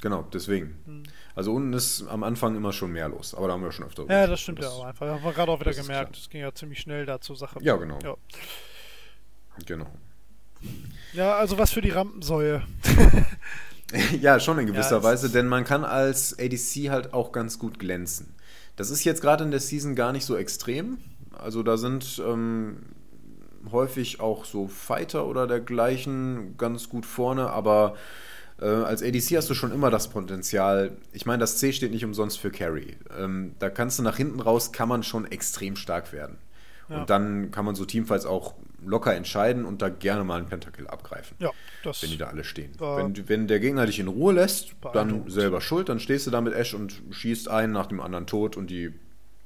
Genau, deswegen. Hm. Also unten ist am Anfang immer schon mehr los, aber da haben wir schon öfter. Ja, das stimmt das, ja auch einfach. Haben wir gerade auch wieder gemerkt, es ging ja ziemlich schnell da zur Sache. Ja, genau. Ja. Genau. Ja, also was für die Rampensäue. ja, schon in gewisser ja, Weise, denn man kann als ADC halt auch ganz gut glänzen. Das ist jetzt gerade in der Season gar nicht so extrem, also da sind ähm, häufig auch so Fighter oder dergleichen ganz gut vorne, aber äh, als ADC hast du schon immer das Potenzial. Ich meine, das C steht nicht umsonst für Carry. Ähm, da kannst du nach hinten raus, kann man schon extrem stark werden. Ja. Und dann kann man so Teamfights auch locker entscheiden und da gerne mal einen Pentakill abgreifen. Ja, wenn die da alle stehen. Wenn, wenn, der Gegner dich in Ruhe lässt, dann selber schuld, dann stehst du da mit Ash und schießt einen nach dem anderen tot und die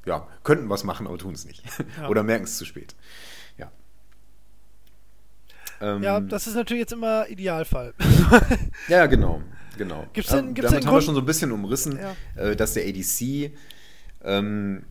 ja, könnten was machen, aber tun es nicht. Ja. Oder merken es zu spät. Ja. Ähm, ja, das ist natürlich jetzt immer Idealfall. ja, genau. genau. Gibt's denn, gibt's Damit haben Grund? wir schon so ein bisschen umrissen, ja. äh, dass der ADC, ähm,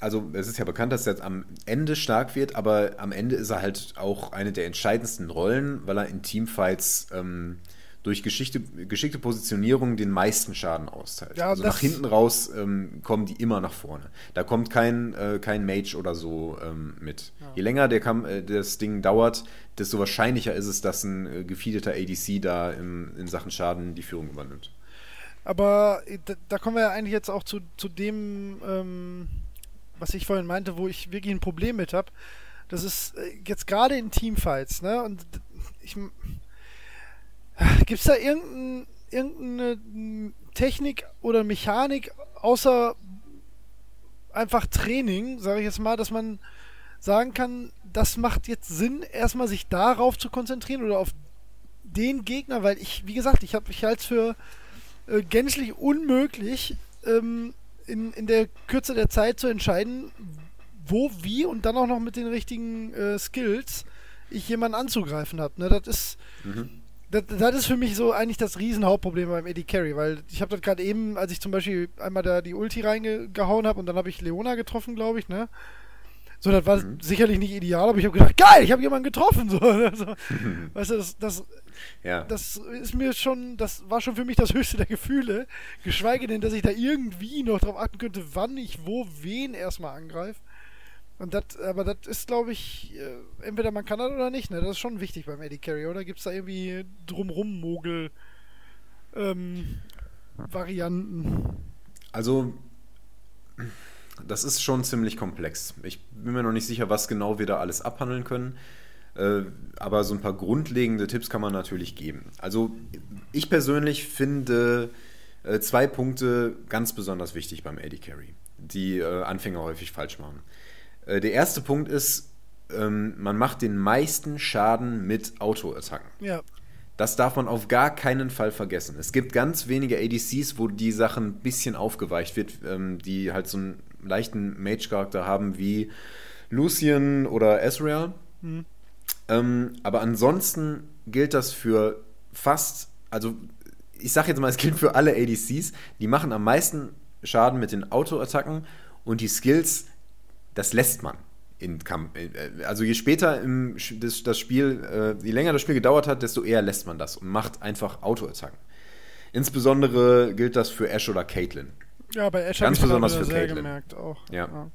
also es ist ja bekannt, dass er jetzt am Ende stark wird, aber am Ende ist er halt auch eine der entscheidendsten Rollen, weil er in Teamfights ähm, durch Geschichte, geschickte Positionierung den meisten Schaden austeilt. Ja, also nach hinten raus ähm, kommen die immer nach vorne. Da kommt kein, äh, kein Mage oder so ähm, mit. Ja. Je länger der Kam äh, das Ding dauert, desto wahrscheinlicher ist es, dass ein äh, gefeedeter ADC da im, in Sachen Schaden die Führung übernimmt. Aber äh, da, da kommen wir ja eigentlich jetzt auch zu, zu dem, ähm, was ich vorhin meinte, wo ich wirklich ein Problem mit habe. Das ist äh, jetzt gerade in Teamfights, ne? Und ich Gibt es da irgendein, irgendeine Technik oder Mechanik, außer einfach Training, sage ich jetzt mal, dass man sagen kann, das macht jetzt Sinn, erstmal sich darauf zu konzentrieren oder auf den Gegner, weil ich, wie gesagt, ich habe mich als für äh, gänzlich unmöglich, ähm, in, in der Kürze der Zeit zu entscheiden, wo, wie und dann auch noch mit den richtigen äh, Skills ich jemanden anzugreifen habe. Ne, das ist. Mhm. Das, das, ist für mich so eigentlich das Riesenhauptproblem beim Eddie Carey, weil ich habe das gerade eben, als ich zum Beispiel einmal da die Ulti reingehauen habe und dann habe ich Leona getroffen, glaube ich, ne? So, das war mhm. sicherlich nicht ideal, aber ich habe gedacht, geil, ich habe jemanden getroffen. So, also, weißt du, das, das, ja. das ist mir schon, das war schon für mich das höchste der Gefühle. Geschweige denn, dass ich da irgendwie noch drauf achten könnte, wann ich wo wen erstmal angreife. Und das, aber das ist, glaube ich, äh, entweder man kann das oder nicht, ne? Das ist schon wichtig beim Eddie Carry, oder? Gibt es da irgendwie drumrum Mogel ähm, Varianten? Also, das ist schon ziemlich komplex. Ich bin mir noch nicht sicher, was genau wir da alles abhandeln können. Äh, aber so ein paar grundlegende Tipps kann man natürlich geben. Also, ich persönlich finde äh, zwei Punkte ganz besonders wichtig beim Eddie Carry, die äh, Anfänger häufig falsch machen. Äh, der erste Punkt ist, ähm, man macht den meisten Schaden mit Autoattacken. Ja. Das darf man auf gar keinen Fall vergessen. Es gibt ganz wenige ADCs, wo die Sachen ein bisschen aufgeweicht wird, ähm, die halt so einen leichten Mage-Charakter haben wie Lucian oder Ezreal. Mhm. Ähm, aber ansonsten gilt das für fast, also ich sag jetzt mal, es gilt für alle ADCs, die machen am meisten Schaden mit den Autoattacken und die Skills das lässt man. In Kampf, äh, also je später im, das, das Spiel, äh, je länger das Spiel gedauert hat, desto eher lässt man das und macht einfach Autoattacken. Insbesondere gilt das für Ash oder Caitlyn. Ja, bei Ash Ganz besonders für Caitlyn. gemerkt auch. Ja. ja.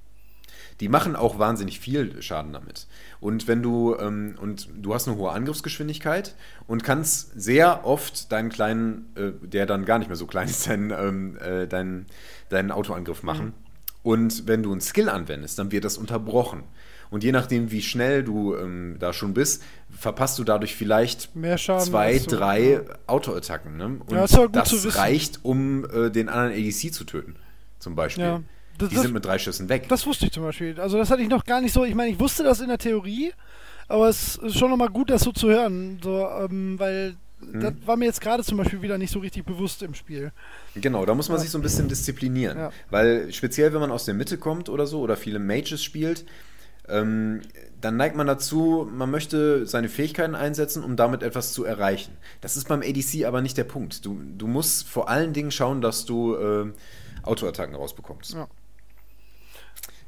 Die machen auch wahnsinnig viel Schaden damit. Und wenn du ähm, und du hast eine hohe Angriffsgeschwindigkeit und kannst sehr oft deinen kleinen, äh, der dann gar nicht mehr so klein ist, deinen, ähm, äh, deinen, deinen Autoangriff machen. Mhm und wenn du einen Skill anwendest, dann wird das unterbrochen. Und je nachdem, wie schnell du ähm, da schon bist, verpasst du dadurch vielleicht zwei, drei ja. Autoattacken. Ne? Und ja, das, das reicht, um äh, den anderen ADC zu töten, zum Beispiel. Ja, das, die das, sind mit drei Schüssen weg. Das wusste ich zum Beispiel. Also das hatte ich noch gar nicht so. Ich meine, ich wusste das in der Theorie, aber es ist schon nochmal gut, das so zu hören. So, ähm, weil hm. das war mir jetzt gerade zum Beispiel wieder nicht so richtig bewusst im Spiel. Genau, da muss man ja. sich so ein bisschen disziplinieren. Ja. Weil speziell, wenn man aus der Mitte kommt oder so oder viele Mages spielt, ähm, dann neigt man dazu, man möchte seine Fähigkeiten einsetzen, um damit etwas zu erreichen. Das ist beim ADC aber nicht der Punkt. Du, du musst vor allen Dingen schauen, dass du äh, Autoattacken rausbekommst. Ja.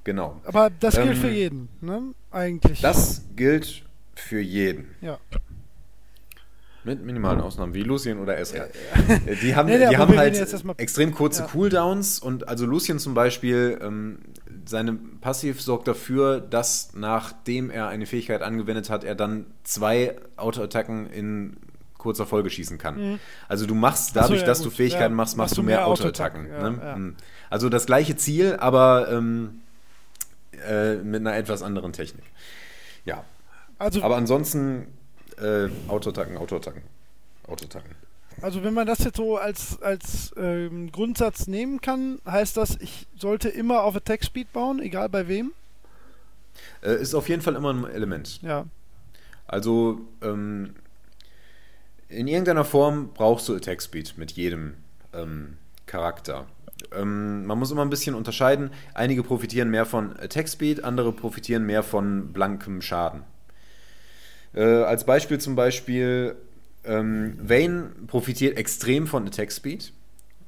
Genau. Aber das gilt ähm, für jeden, ne? Eigentlich. Das gilt für jeden. Ja. Mit minimalen Ausnahmen wie Lucien oder Ezra. Äh, die haben, nee, die haben halt extrem kurze ja. Cooldowns und also Lucien zum Beispiel, ähm, seine Passiv sorgt dafür, dass nachdem er eine Fähigkeit angewendet hat, er dann zwei Autoattacken in kurzer Folge schießen kann. Mhm. Also du machst dadurch, so, ja, dass gut. du Fähigkeiten ja, machst, machst du mehr, mehr Autoattacken. Ne? Mhm. Also das gleiche Ziel, aber ähm, äh, mit einer etwas anderen Technik. Ja. Also, aber ansonsten äh, Autoattacken, Autoattacken. Autoattacken. Also wenn man das jetzt so als, als ähm, Grundsatz nehmen kann, heißt das, ich sollte immer auf Attack Speed bauen, egal bei wem? Äh, ist auf jeden Fall immer ein Element. Ja. Also ähm, in irgendeiner Form brauchst du Attack Speed mit jedem ähm, Charakter. Ähm, man muss immer ein bisschen unterscheiden. Einige profitieren mehr von Attack Speed, andere profitieren mehr von blankem Schaden. Äh, als Beispiel zum Beispiel, ähm, Vayne profitiert extrem von Attack Speed,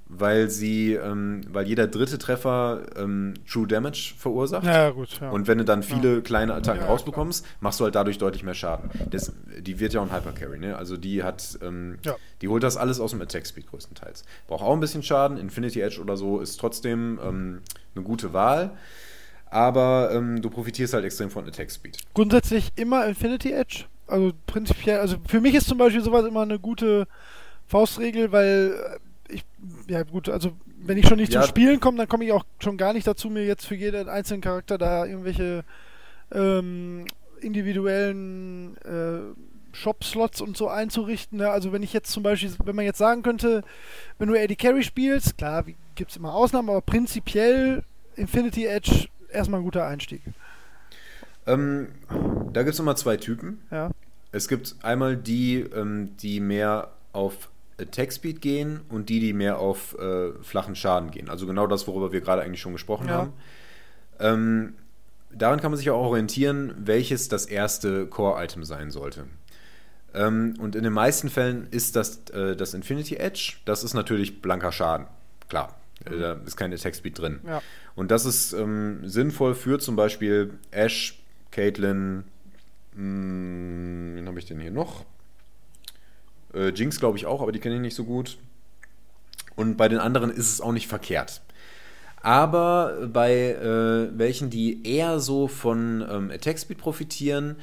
weil sie, ähm, weil jeder dritte Treffer ähm, True Damage verursacht. Ja, gut. Ja. Und wenn du dann viele ja. kleine Attacken rausbekommst, machst du halt dadurch deutlich mehr Schaden. Das, die wird ja auch ein Hypercarry, ne? Also die hat, ähm, die holt das alles aus dem Attack Speed größtenteils. Braucht auch ein bisschen Schaden. Infinity Edge oder so ist trotzdem ähm, eine gute Wahl aber ähm, du profitierst halt extrem von Attack Speed. Grundsätzlich immer Infinity Edge? Also prinzipiell, also für mich ist zum Beispiel sowas immer eine gute Faustregel, weil äh, ich, ja gut, also wenn ich schon nicht ja. zum Spielen komme, dann komme ich auch schon gar nicht dazu, mir jetzt für jeden einzelnen Charakter da irgendwelche ähm, individuellen äh, Shop-Slots und so einzurichten. Ne? Also wenn ich jetzt zum Beispiel, wenn man jetzt sagen könnte, wenn du AD Carry spielst, klar, gibt es immer Ausnahmen, aber prinzipiell Infinity Edge erstmal ein guter Einstieg. Ähm, da gibt es nochmal zwei Typen. Ja. Es gibt einmal die, ähm, die mehr auf Attack Speed gehen und die, die mehr auf äh, flachen Schaden gehen. Also genau das, worüber wir gerade eigentlich schon gesprochen Ja. haben. Ähm, daran kann man sich auch orientieren, welches das erste Core-Item sein sollte. Ähm, und in den meisten Fällen ist das äh, das Infinity Edge. Das ist natürlich blanker Schaden. Klar, äh, da ist kein Attack Speed drin. Ja. Und das ist ähm, sinnvoll für zum Beispiel Ash, Caitlyn, mh, wen habe ich denn hier noch? Äh, Jinx glaube ich auch, aber die kenne ich nicht so gut. Und bei den anderen ist es auch nicht verkehrt. Aber bei äh, welchen, die eher so von ähm, Attack Speed profitieren,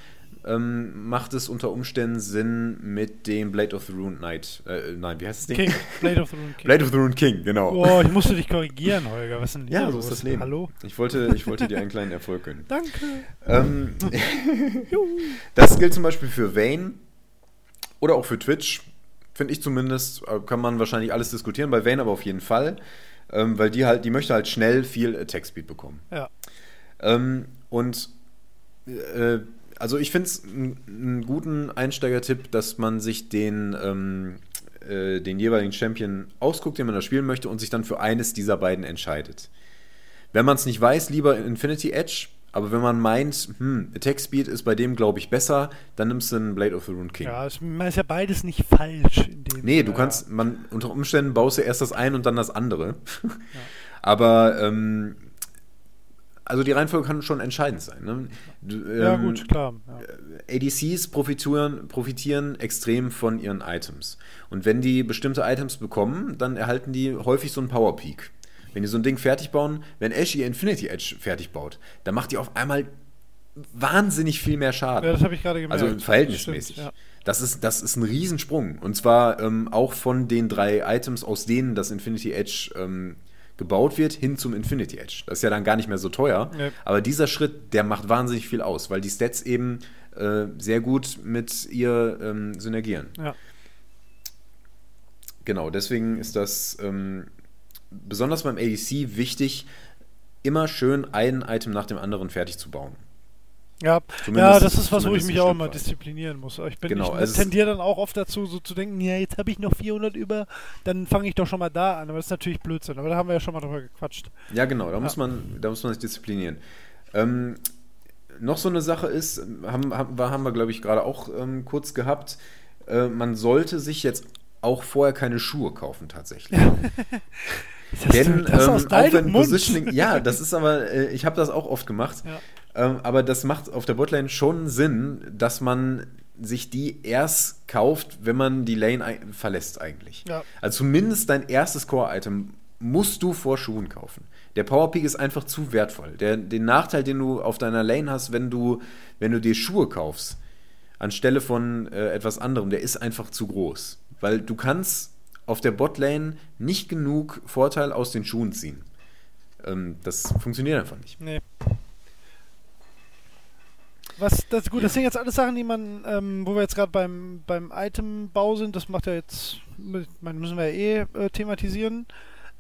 ähm, macht es unter Umständen Sinn mit dem Blade of the Rune Knight. Äh, nein, wie heißt das Ding? King, Blade of the Rune King. Blade of the Rune King, genau. Oh, ich musste dich korrigieren, Holger. Was ist denn hier Ja, so los? ist das Leben. Hallo? Ich wollte, ich wollte dir einen kleinen Erfolg gönnen. Danke. Ähm, das gilt zum Beispiel für Vayne oder auch für Twitch. Finde ich zumindest, äh, kann man wahrscheinlich alles diskutieren, bei Vayne aber auf jeden Fall. Ähm, weil die halt, die möchte halt schnell viel Attack Speed bekommen. Ja. Ähm, und äh, also ich finde es einen guten Einsteigertipp, dass man sich den, ähm, äh, den jeweiligen Champion ausguckt, den man da spielen möchte, und sich dann für eines dieser beiden entscheidet. Wenn man es nicht weiß, lieber Infinity Edge, aber wenn man meint, hm, Attack Speed ist bei dem, glaube ich, besser, dann nimmst du einen Blade of the Rune King. Ja, es man ist ja beides nicht falsch in dem Nee, du Sinne, kannst, man, unter Umständen baust du erst das eine und dann das andere. Aber, ähm, also die Reihenfolge kann schon entscheidend sein. Ne? Du, Ja, ähm, gut, klar. Ja. ADCs profitieren, profitieren extrem von ihren Items. Und wenn die bestimmte Items bekommen, dann erhalten die häufig so einen Power Peak. Wenn die so ein Ding fertig bauen, wenn Ash ihr Infinity Edge fertig baut, dann macht die auf einmal wahnsinnig viel mehr Schaden. Ja, das habe ich gerade gemerkt. Also verhältnismäßig. Stimmt, ja. Das, ist, das ist ein Riesensprung. Und zwar ähm, auch von den drei Items, aus denen das Infinity Edge ähm, gebaut wird, hin zum Infinity Edge. Das ist ja dann gar nicht mehr so teuer. Nee. Aber dieser Schritt, der macht wahnsinnig viel aus, weil die Stats eben äh, sehr gut mit ihr ähm, synergieren. Ja. Genau, deswegen ist das ähm, besonders beim ADC wichtig, immer schön ein Item nach dem anderen fertig zu bauen. Ja, Zumindest- ja, das ist was, wo ich mich auch immer disziplinieren muss. Ich, bin, Genau, ich also tendiere dann auch oft dazu, so zu denken, ja, jetzt habe ich noch 400 über, dann fange ich doch schon mal da an. Aber das ist natürlich Blödsinn. Aber da haben wir ja schon mal drüber gequatscht. Ja, genau, da, Muss, man, da muss man sich disziplinieren. Ähm, noch so eine Sache ist, haben, haben, wir- haben wir, glaube ich, gerade auch ähm, kurz gehabt, äh, man sollte sich jetzt auch vorher keine Schuhe kaufen, tatsächlich. Denn ähm, auch wenn. Positioning, ja, das ist aber, äh, ich habe das auch oft gemacht, Ja. Ähm, aber das macht auf der Botlane schon Sinn, dass man sich die erst kauft, wenn man die Lane verlässt eigentlich. Ja. Also zumindest dein erstes Core-Item musst du vor Schuhen kaufen. Der Powerpeak ist einfach zu wertvoll. Der, den Nachteil, den du auf deiner Lane hast, wenn du, wenn du dir Schuhe kaufst, anstelle von äh, etwas anderem, der ist einfach zu groß. Weil du kannst auf der Botlane nicht genug Vorteil aus den Schuhen ziehen. Ähm, das funktioniert einfach nicht. Nee. Was, das, gut, das sind jetzt alles Sachen, die man, ähm, wo wir jetzt gerade beim, beim Itembau sind, das macht ja jetzt, meine, müssen wir ja eh äh, thematisieren.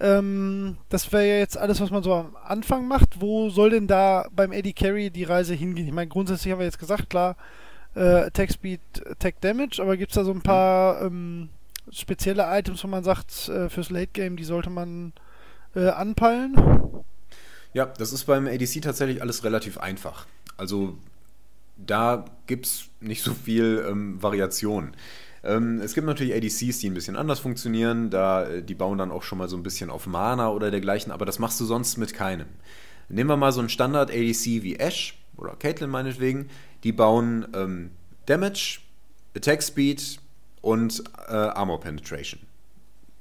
Ähm, das wäre ja jetzt alles, was man so am Anfang macht. Wo soll denn da beim Eddie Carry die Reise hingehen? Ich meine, grundsätzlich haben wir jetzt gesagt, klar, äh, Attack Speed, Attack Damage, aber gibt es da so ein paar ähm, spezielle Items, wo man sagt, äh, fürs Late Game, die sollte man äh, anpeilen? Ja, das ist beim ADC tatsächlich alles relativ einfach. Also da gibt es nicht so viel ähm, Variation. Ähm, es gibt natürlich ADCs, die ein bisschen anders funktionieren. Da, äh, die bauen dann auch schon mal so ein bisschen auf Mana oder dergleichen, aber das machst du sonst mit keinem. Nehmen wir mal so einen Standard-ADC wie Ash oder Caitlyn meinetwegen. Die bauen ähm, Damage, Attack Speed und äh, Armor Penetration.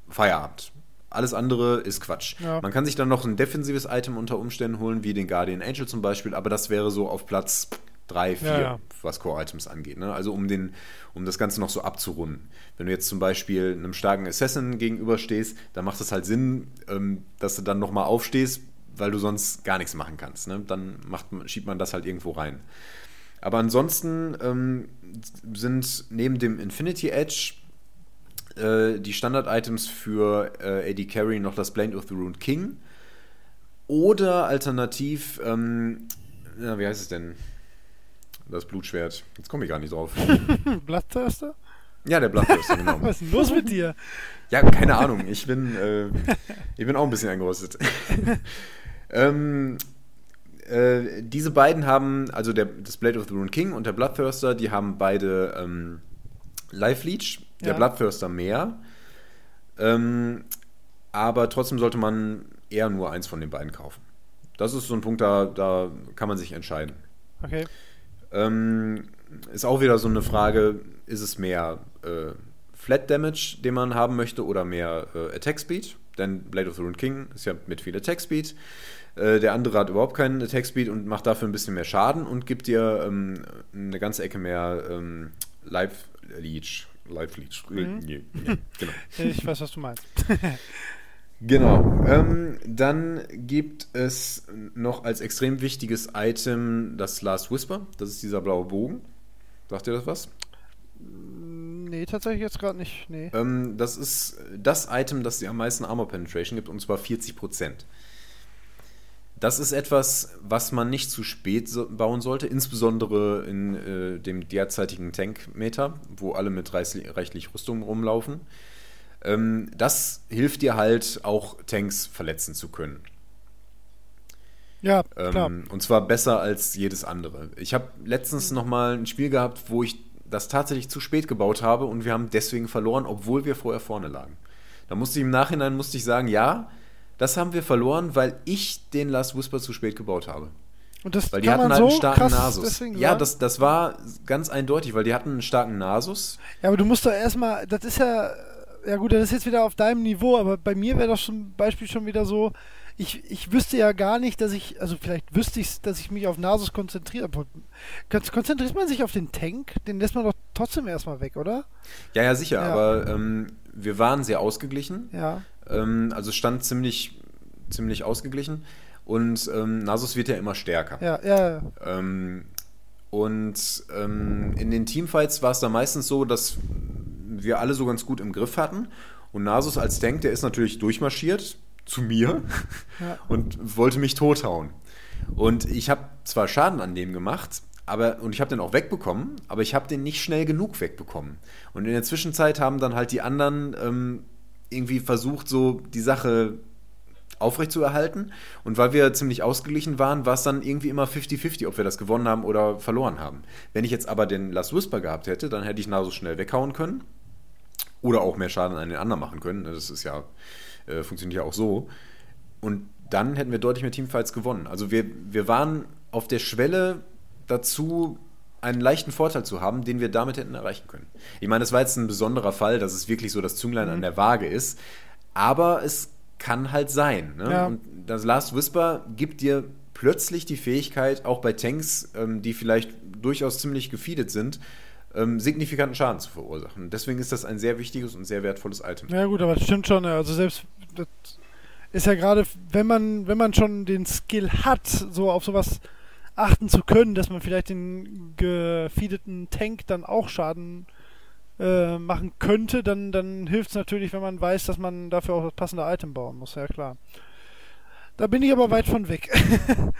Feierabend. Alles andere ist Quatsch. Ja. Man kann sich dann noch ein defensives Item unter Umständen holen, wie den Guardian Angel zum Beispiel, aber das wäre so auf Platz 3, 4, Ja, ja. was Core-Items angeht. Ne? Also um, den, um das Ganze noch so abzurunden. Wenn du jetzt zum Beispiel einem starken Assassin gegenüberstehst, dann macht es halt Sinn, ähm, dass du dann nochmal aufstehst, weil du sonst gar nichts machen kannst. Ne? Dann macht, schiebt man das halt irgendwo rein. Aber ansonsten ähm, sind neben dem Infinity Edge äh, die Standard-Items für äh, AD Carry noch das Blade of the Rune King. Oder alternativ, ähm, na, wie heißt es denn? Das Blutschwert. Jetzt komme ich gar nicht drauf. Bloodthirster? Ja, der Bloodthirster, genau. Was ist denn los mit dir? Ja, keine Ahnung. Ich bin, äh, ich bin auch ein bisschen eingerostet. ähm, äh, diese beiden haben, also der, das Blade of the Rune King und der Bloodthirster, die haben beide ähm, Life Leech. Der Ja. Bloodthirster mehr. Ähm, aber trotzdem sollte man eher nur eins von den beiden kaufen. Das ist so ein Punkt, da, da kann man sich entscheiden. Okay. Ähm, ist auch wieder so eine Frage, ist es mehr äh, Flat Damage, den man haben möchte, oder mehr äh, Attack Speed? Denn Blade of the Rune King ist ja mit viel Attack Speed. Äh, der andere hat überhaupt keinen Attack Speed und macht dafür ein bisschen mehr Schaden und gibt dir ähm, eine ganze Ecke mehr ähm, Life Leech. Life Leech. Ja, genau. Ich weiß, was du meinst. Genau. Ähm, dann gibt es noch als extrem wichtiges Item das Last Whisper. Das ist dieser blaue Bogen. Sagt ihr das was? Nee, tatsächlich jetzt gerade nicht. Nee. Ähm, das ist das Item, das dir am meisten Armor Penetration gibt, und zwar 40%. Das ist etwas, was man nicht zu spät so bauen sollte, insbesondere in äh, dem derzeitigen Tank-Meter, wo alle mit reichlich Rüstung rumlaufen. Ähm, das hilft dir halt auch Tanks verletzen zu können. Ja, klar. Ähm, und zwar besser als jedes andere. Ich habe letztens noch mal ein Spiel gehabt, wo ich das tatsächlich zu spät gebaut habe und wir haben deswegen verloren, obwohl wir vorher vorne lagen. Da musste ich im Nachhinein musste ich sagen, ja, das haben wir verloren, weil ich den Last Whisper zu spät gebaut habe. Und das Weil die kann hatten man halt einen so starken krass Nasus. Ja, das, das war ganz eindeutig, weil die hatten einen starken Nasus. Ja, aber du musst doch erstmal, das ist ja, ja gut, das ist jetzt wieder auf deinem Niveau, aber bei mir wäre das zum Beispiel schon wieder so, ich, ich wüsste ja gar nicht, dass ich, also vielleicht wüsste ich dass ich mich auf Nasus konzentriere. Konzentriert man sich auf den Tank? Den lässt man doch trotzdem erstmal weg, oder? Ja, ja, sicher, Ja. aber ähm, wir waren sehr ausgeglichen. Ja. Ähm, also stand ziemlich, ziemlich ausgeglichen. Und ähm, Nasus wird ja immer stärker. Ja, ja, ja. Ähm, und ähm, in den Teamfights war es dann meistens so, dass wir alle so ganz gut im Griff hatten. Und Nasus als Tank, der ist natürlich durchmarschiert zu mir Ja. und wollte mich tothauen. Und ich habe zwar Schaden an dem gemacht, aber und ich habe den auch wegbekommen, aber ich habe den nicht schnell genug wegbekommen. Und in der Zwischenzeit haben dann halt die anderen ähm, irgendwie versucht, so die Sache aufrechtzuerhalten. Und weil wir ziemlich ausgeglichen waren, war es dann irgendwie immer 50-50, ob wir das gewonnen haben oder verloren haben. Wenn ich jetzt aber den Last Whisper gehabt hätte, dann hätte ich Nasus schnell weghauen können. Oder auch mehr Schaden an den anderen machen können. Das ist ja, äh, funktioniert ja auch so. Und dann hätten wir deutlich mehr Teamfights gewonnen. Also wir, wir waren auf der Schwelle dazu, einen leichten Vorteil zu haben, den wir damit hätten erreichen können. Ich meine, das war jetzt ein besonderer Fall, dass es wirklich so das Zünglein Mhm. an der Waage ist. Aber es kann halt sein. Ne? Ja. Und das Last Whisper gibt dir plötzlich die Fähigkeit, auch bei Tanks, ähm, die vielleicht durchaus ziemlich gefeedet sind, ähm, signifikanten Schaden zu verursachen. Deswegen ist das ein sehr wichtiges und sehr wertvolles Item. Ja gut, aber das stimmt schon. Also selbst das ist ja gerade, wenn man wenn man schon den Skill hat, so auf sowas achten zu können, dass man vielleicht den gefeedeten Tank dann auch Schaden äh, machen könnte, dann dann hilft es natürlich, wenn man weiß, dass man dafür auch das passende Item bauen muss. Ja klar. Da bin ich aber weit von weg.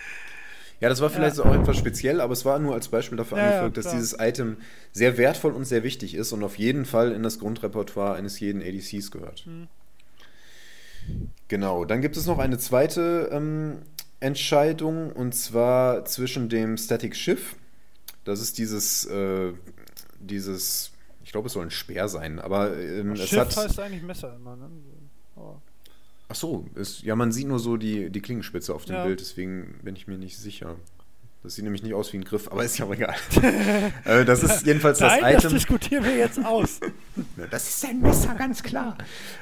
Ja, das war vielleicht Ja. auch etwas speziell, aber es war nur als Beispiel dafür Ja, angefügt, dass dieses Item sehr wertvoll und sehr wichtig ist und auf jeden Fall in das Grundrepertoire eines jeden ADCs gehört. Mhm. Genau, dann gibt es noch eine zweite ähm, Entscheidung und zwar zwischen dem Static Schiff. Das ist dieses, äh, dieses, ich glaube, es soll ein Speer sein, aber ähm, es Schiff hat. heißt eigentlich Messer immer, ne? Aber- Ach so, ist, ja, man sieht nur so die, die Klingenspitze auf dem Ja. Bild, deswegen bin ich mir nicht sicher. Das sieht nämlich nicht aus wie ein Griff, aber ist ja auch egal. äh, das ist jedenfalls das Nein, das Item. diskutieren wir jetzt aus. Das ist ein Messer, ganz klar.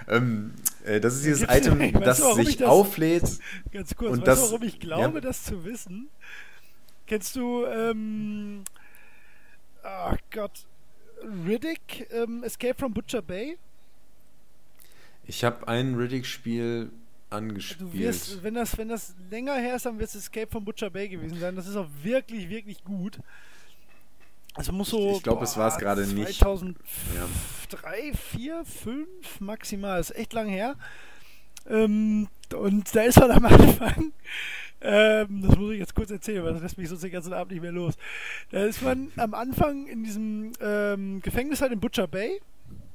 ähm, äh, das ist dieses Gibt's- Item, du, das ich sich das- auflädt. Ganz kurz, Und weißt das- du, warum ich glaube, ja. das zu wissen? Kennst du, ähm, ach Gott, Riddick, ähm, Escape from Butcher Bay? Ich habe ein Riddick-Spiel Du angespielt. wirst, wenn das, wenn das länger her ist, dann wird es Escape from Butcher Bay gewesen sein. Das ist auch wirklich, wirklich gut. Also muss so. Ich glaube, es war es gerade nicht. 2003, 4, 5 maximal. ist echt lang her. Ähm, und da ist man am Anfang. Ähm, das muss ich jetzt kurz erzählen, weil das lässt mich sonst den ganzen Abend nicht mehr los. Da ist man am Anfang in diesem ähm, Gefängnis halt in Butcher Bay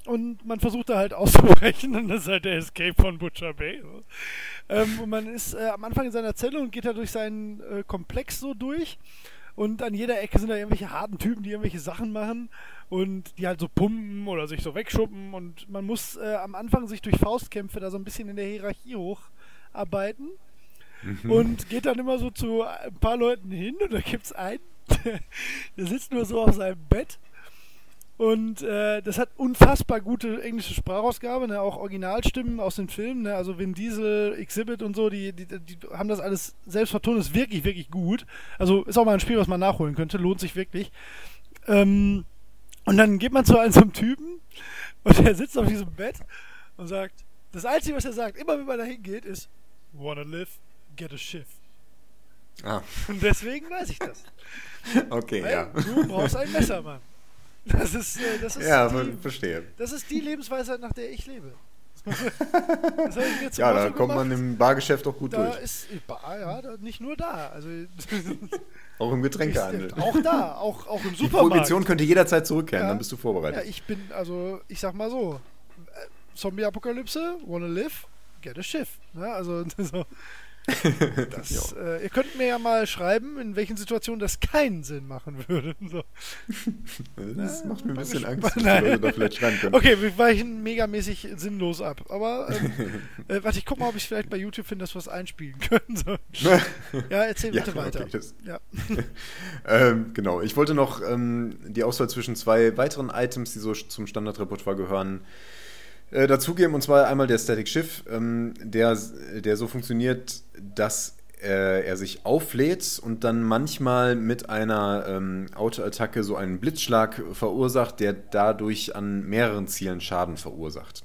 und man versucht da halt auszubrechen und das ist halt der Escape von Butcher Bay. Ähm, und man ist äh, am Anfang in seiner Zelle und geht da durch seinen äh, Komplex so durch und an jeder Ecke sind da irgendwelche harten Typen, die irgendwelche Sachen machen und die halt so pumpen oder sich so wegschuppen und man muss äh, am Anfang sich durch Faustkämpfe da so ein bisschen in der Hierarchie hocharbeiten mhm. und geht dann immer so zu ein paar Leuten hin und da gibt es einen, der sitzt nur so auf seinem Bett und äh, das hat unfassbar gute englische Sprachausgabe, ne? auch Originalstimmen aus den Filmen, ne? also Vin Diesel, Exhibit und so, die, die, die haben das alles selbst vertont, ist wirklich, wirklich gut. Also ist auch mal ein Spiel, was man nachholen könnte, lohnt sich wirklich. Ähm, und dann geht man zu einem Typen und der sitzt auf diesem Bett und sagt, das Einzige, was er sagt, immer wenn man da hingeht, ist Wanna live, get a shift. Ah. Und deswegen weiß ich das. Okay, Weil ja. Du brauchst ein Messer, Mann. Das ist, äh, das ist ja, die, verstehe. Das ist die Lebensweise, nach der ich lebe. Das ich mir ja, da kommt man im Bargeschäft auch gut da durch. Ist, ja, nicht nur da. Also, auch im Getränkehandel. Auch da, auch, auch im Supermarkt. Die Prohibition könnte jederzeit zurückkehren, ja. dann bist du vorbereitet. Ja, ich bin, also, ich sag mal so: äh, Zombie-Apokalypse, wanna live, get a shift. Ne? Also, so. Das, äh, ihr könnt mir ja mal schreiben, in welchen Situationen das keinen Sinn machen würde. So. Das macht mir ein bisschen Angst, dass Leute da vielleicht schreiben können. Okay, wir weichen megamäßig sinnlos ab. Aber ähm, äh, warte, ich guck mal, ob ich vielleicht bei YouTube finde, dass wir es einspielen können. So. Ja, erzähl bitte ja, weiter. Okay, ja. ähm, genau, ich wollte noch ähm, die Auswahl zwischen zwei weiteren Items, die so zum Standardrepertoire gehören, äh, dazugeben. Und zwar einmal der Static Shift, ähm, der, der so funktioniert, dass äh, er sich auflädt und dann manchmal mit einer ähm, Autoattacke so einen Blitzschlag verursacht, der dadurch an mehreren Zielen Schaden verursacht.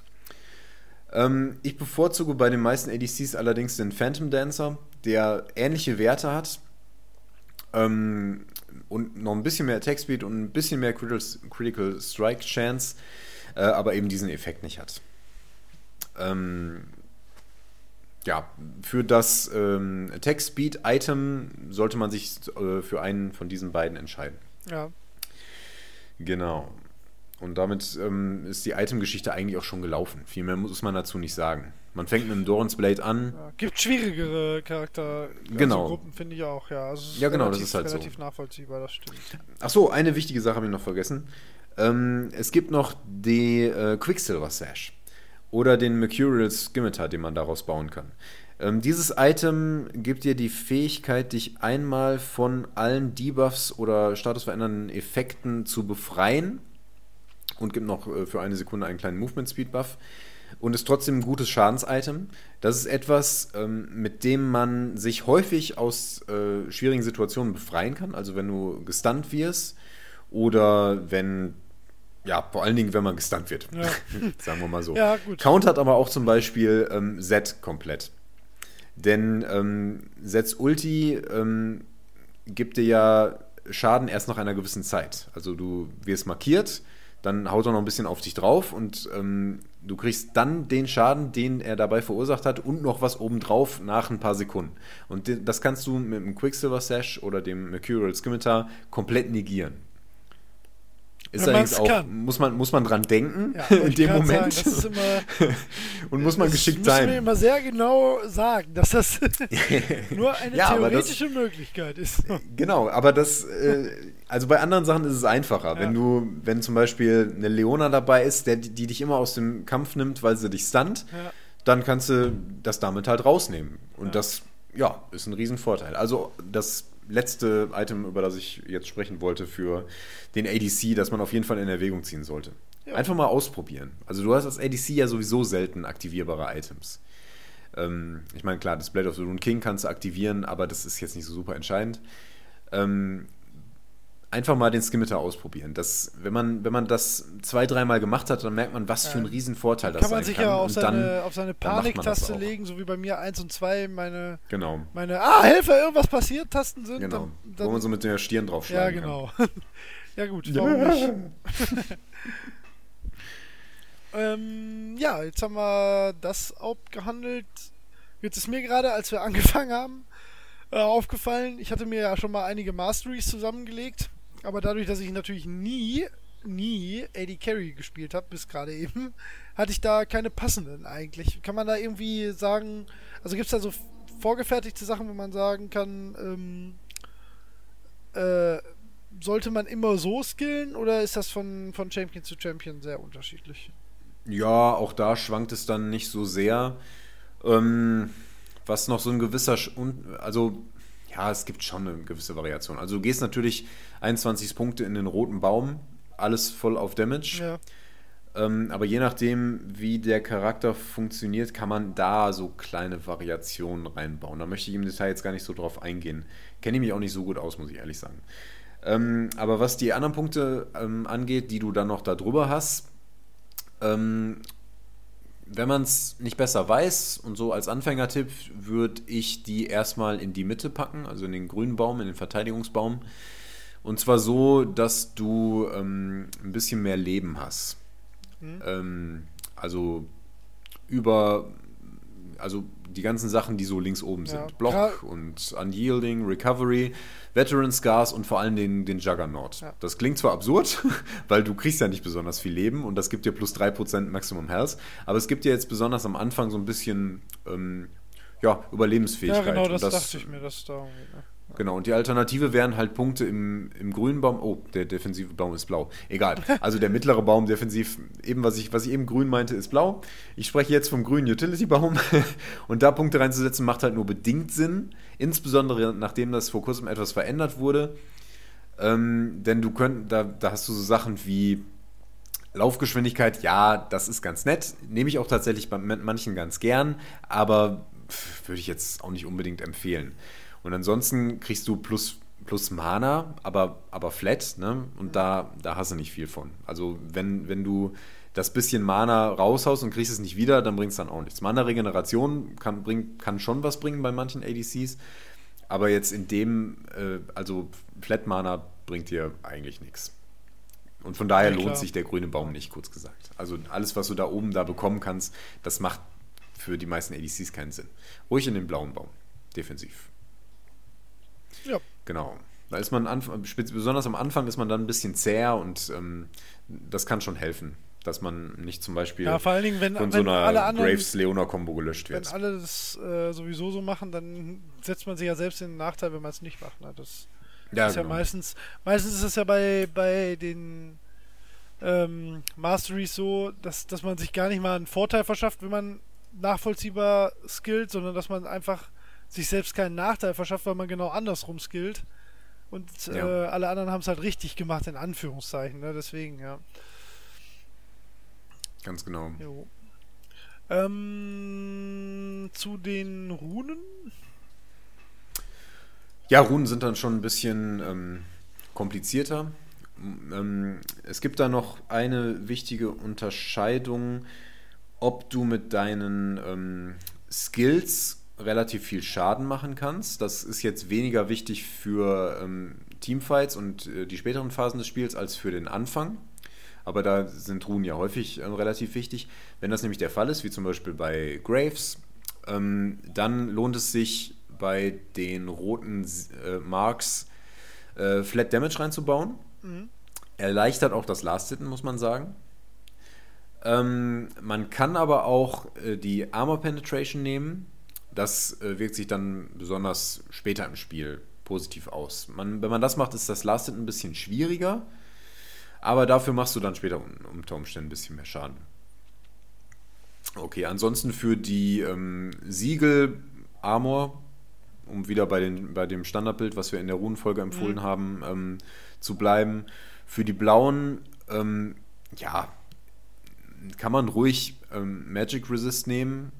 Ähm, ich bevorzuge bei den meisten ADCs allerdings den Phantom Dancer, der ähnliche Werte hat ähm, und noch ein bisschen mehr Attack Speed und ein bisschen mehr Critical, Critical Strike Chance äh, aber eben diesen Effekt nicht hat. Ähm, ja, für das ähm, Attack Speed Item sollte man sich äh, für einen von diesen beiden entscheiden. Ja. Genau. Und damit ähm, ist die Item-Geschichte eigentlich auch schon gelaufen. Viel mehr muss man dazu nicht sagen. Man fängt mit dem Doran's Blade an. Ja, gibt schwierigere Charakter genau. Also Gruppen, finde ich auch, ja. Also ja, genau, relativ, das ist halt relativ so. nachvollziehbar, das stimmt. Achso, eine wichtige Sache habe ich noch vergessen. Ähm, es gibt noch die äh, Quicksilver Sash oder den Mercurial Scimitar, den man daraus bauen kann. Ähm, dieses Item gibt dir die Fähigkeit, dich einmal von allen Debuffs oder statusverändernden Effekten zu befreien und gibt noch äh, für eine Sekunde einen kleinen Movement Speed Buff und ist trotzdem ein gutes Schadens-Item. Das ist etwas, ähm, mit dem man sich häufig aus äh, schwierigen Situationen befreien kann. Also wenn du gestunt wirst oder wenn ja, vor allen Dingen, wenn man gestunt wird. Ja. Sagen wir mal so. Ja, gut. Countert aber auch zum Beispiel ähm, Z komplett. Denn ähm, Zets Ulti ähm, gibt dir ja Schaden erst nach einer gewissen Zeit. Also du wirst markiert, dann haut er noch ein bisschen auf dich drauf und ähm, du kriegst dann den Schaden, den er dabei verursacht hat und noch was obendrauf nach ein paar Sekunden. Und das kannst du mit dem Quicksilver Sash oder dem Mercurial Scimitar komplett negieren. Ist Wenn allerdings auch, kann. muss man, muss man dran denken ja, in dem Moment. Sagen, immer, und muss man geschickt sein. Das muss mir immer sehr genau sagen, dass das nur eine ja, theoretische das, Möglichkeit ist. Genau, aber das, äh, also bei anderen Sachen ist es einfacher. Ja. Wenn du, wenn zum Beispiel eine Leona dabei ist, der, die dich immer aus dem Kampf nimmt, weil sie dich stunt, dann kannst du das damit halt rausnehmen. Und das, ja, ist ein Riesenvorteil. Also das letzte Item, über das ich jetzt sprechen wollte für den ADC, das man auf jeden Fall in Erwägung ziehen sollte. Ja. Einfach mal ausprobieren. Also du hast als ADC ja sowieso selten aktivierbare Items. Ähm, ich meine, klar, das Blade of the Rune King kannst du aktivieren, aber das ist jetzt nicht so super entscheidend. Ähm, einfach mal den Skimitar ausprobieren. Das, wenn, man, wenn man das zwei, dreimal gemacht hat, dann merkt man, was für ein Riesenvorteil das Kann man sein sich kann. ja auf Und seine, dann, auf seine dann Paniktaste legen, so wie bei mir 1 und 2 meine, Genau, meine Ah, Hilfe, irgendwas passiert Tasten sind. genau. Dann, Wo man dann, so mit der Stirn drauf ja, genau. ja gut, warum nicht? ähm, ja, jetzt haben wir das abgehandelt. Jetzt ist mir gerade, als wir angefangen haben, äh, aufgefallen, ich hatte mir ja schon mal einige Masteries zusammengelegt, aber dadurch, dass ich natürlich nie, nie AD Carry gespielt habe, bis gerade eben, hatte ich da keine passenden eigentlich. Kann man da irgendwie sagen, also gibt es da so vorgefertigte Sachen, wo man sagen kann, ähm, äh, sollte man immer so skillen oder ist das von, von Champion zu Champion sehr unterschiedlich? Ja, auch da schwankt es dann nicht so sehr. Ähm, was noch so ein gewisser, also ja, es gibt schon eine gewisse Variation. Also du gehst natürlich 21 Punkte in den roten Baum, alles voll auf Damage. Ja. Ähm, aber je nachdem, wie der Charakter funktioniert, kann man da so kleine Variationen reinbauen. Da möchte ich im Detail jetzt gar nicht so drauf eingehen. Kenne ich mich auch nicht so gut aus, muss ich ehrlich sagen. Ähm, aber was die anderen Punkte ähm, angeht, die du dann noch da drüber hast, ähm, wenn man es nicht besser weiß und so als Anfängertipp, würde ich die erstmal in die Mitte packen, also in den grünen Baum, in den Verteidigungsbaum. Und zwar so, dass du ähm, ein bisschen mehr Leben hast. Ähm, also über, also die ganzen Sachen, die so links oben Ja. sind. Block Gra- und Unyielding, Recovery, Veteran Scars und vor allem den, den Juggernaut. Ja. Das klingt zwar absurd, weil du kriegst ja nicht besonders viel Leben und das gibt dir plus 3% Maximum Health, aber es gibt dir jetzt besonders am Anfang so ein bisschen ähm, ja, Ja, Überlebensfähigkeit. genau, Und das, dachte ich mir, dass da irgendwie, ne? Genau, und die Alternative wären halt Punkte im, im grünen Baum. Oh, der defensive Baum ist blau. Egal. Also der mittlere Baum defensiv, eben was ich, was ich eben grün meinte, ist blau. Ich spreche jetzt vom grünen Utility-Baum. Und da Punkte reinzusetzen, macht halt nur bedingt Sinn. Insbesondere nachdem das vor kurzem etwas verändert wurde. Ähm, denn du könnt, da, da hast du so Sachen wie Laufgeschwindigkeit, ja, das ist ganz nett. Nehme ich auch tatsächlich bei manchen ganz gern, aber würde ich jetzt auch nicht unbedingt empfehlen. Und ansonsten kriegst du plus, plus Mana, aber, aber flat, ne? Und da, da hast du nicht viel von. Also wenn, wenn du das bisschen Mana raushaust und kriegst es nicht wieder, dann bringt es dann auch nichts. Mana-Regeneration kann, bring, kann schon was bringen bei manchen ADCs, aber jetzt in dem, äh, also Flat Mana bringt dir eigentlich nichts. Und von daher Ja, lohnt sich der grüne Baum nicht, kurz gesagt. Also alles, was du da oben da bekommen kannst, das macht für die meisten ADCs keinen Sinn. Ruhig in den blauen Baum, defensiv. Ja. Genau. Da ist man, spez- besonders am Anfang ist man dann ein bisschen zäher und ähm, das kann schon helfen, dass man nicht zum Beispiel Ja, vor allen Dingen, wenn, von wenn so einer Graves-Leona-Kombo gelöscht wenn wird. alle das äh, sowieso so machen, dann setzt man sich ja selbst in den Nachteil, wenn man es nicht macht. Ne? Das Ja, ist ja genau. meistens, meistens ist es ja bei, bei den ähm, Masteries so, dass, dass man sich gar nicht mal einen Vorteil verschafft, wenn man nachvollziehbar skillt, sondern dass man einfach sich selbst keinen Nachteil verschafft, weil man genau andersrum skillt. Und Ja. äh, alle anderen haben es halt richtig gemacht, in Anführungszeichen. Ne? Deswegen, ja. Ganz genau. Jo. Ähm, zu den Runen? Ja, Runen sind dann schon ein bisschen ähm, komplizierter. Ähm, es gibt da noch eine wichtige Unterscheidung, ob du mit deinen ähm, Skills relativ viel Schaden machen kannst. Das ist jetzt weniger wichtig für ähm, Teamfights und äh, die späteren Phasen des Spiels als für den Anfang. Aber da sind Runen ja häufig ähm, relativ wichtig. Wenn das nämlich der Fall ist, wie zum Beispiel bei Graves, ähm, dann lohnt es sich bei den roten äh, Marks äh, Flat Damage reinzubauen. Erleichtert auch das Last-Hitten, muss man sagen. Ähm, man kann aber auch äh, die Armor Penetration nehmen. Das äh, wirkt sich dann besonders später im Spiel positiv aus. Man, wenn man das macht, ist das Last-Hitten ein bisschen schwieriger. Aber dafür machst du dann später un- unter Umständen ein bisschen mehr Schaden. Okay, ansonsten für die ähm, Siegel Armor, um wieder bei, den, bei dem Standardbild, was wir in der Runenfolge empfohlen haben, ähm, zu bleiben. Für die blauen, ähm, ja, kann man ruhig ähm, Magic Resist nehmen.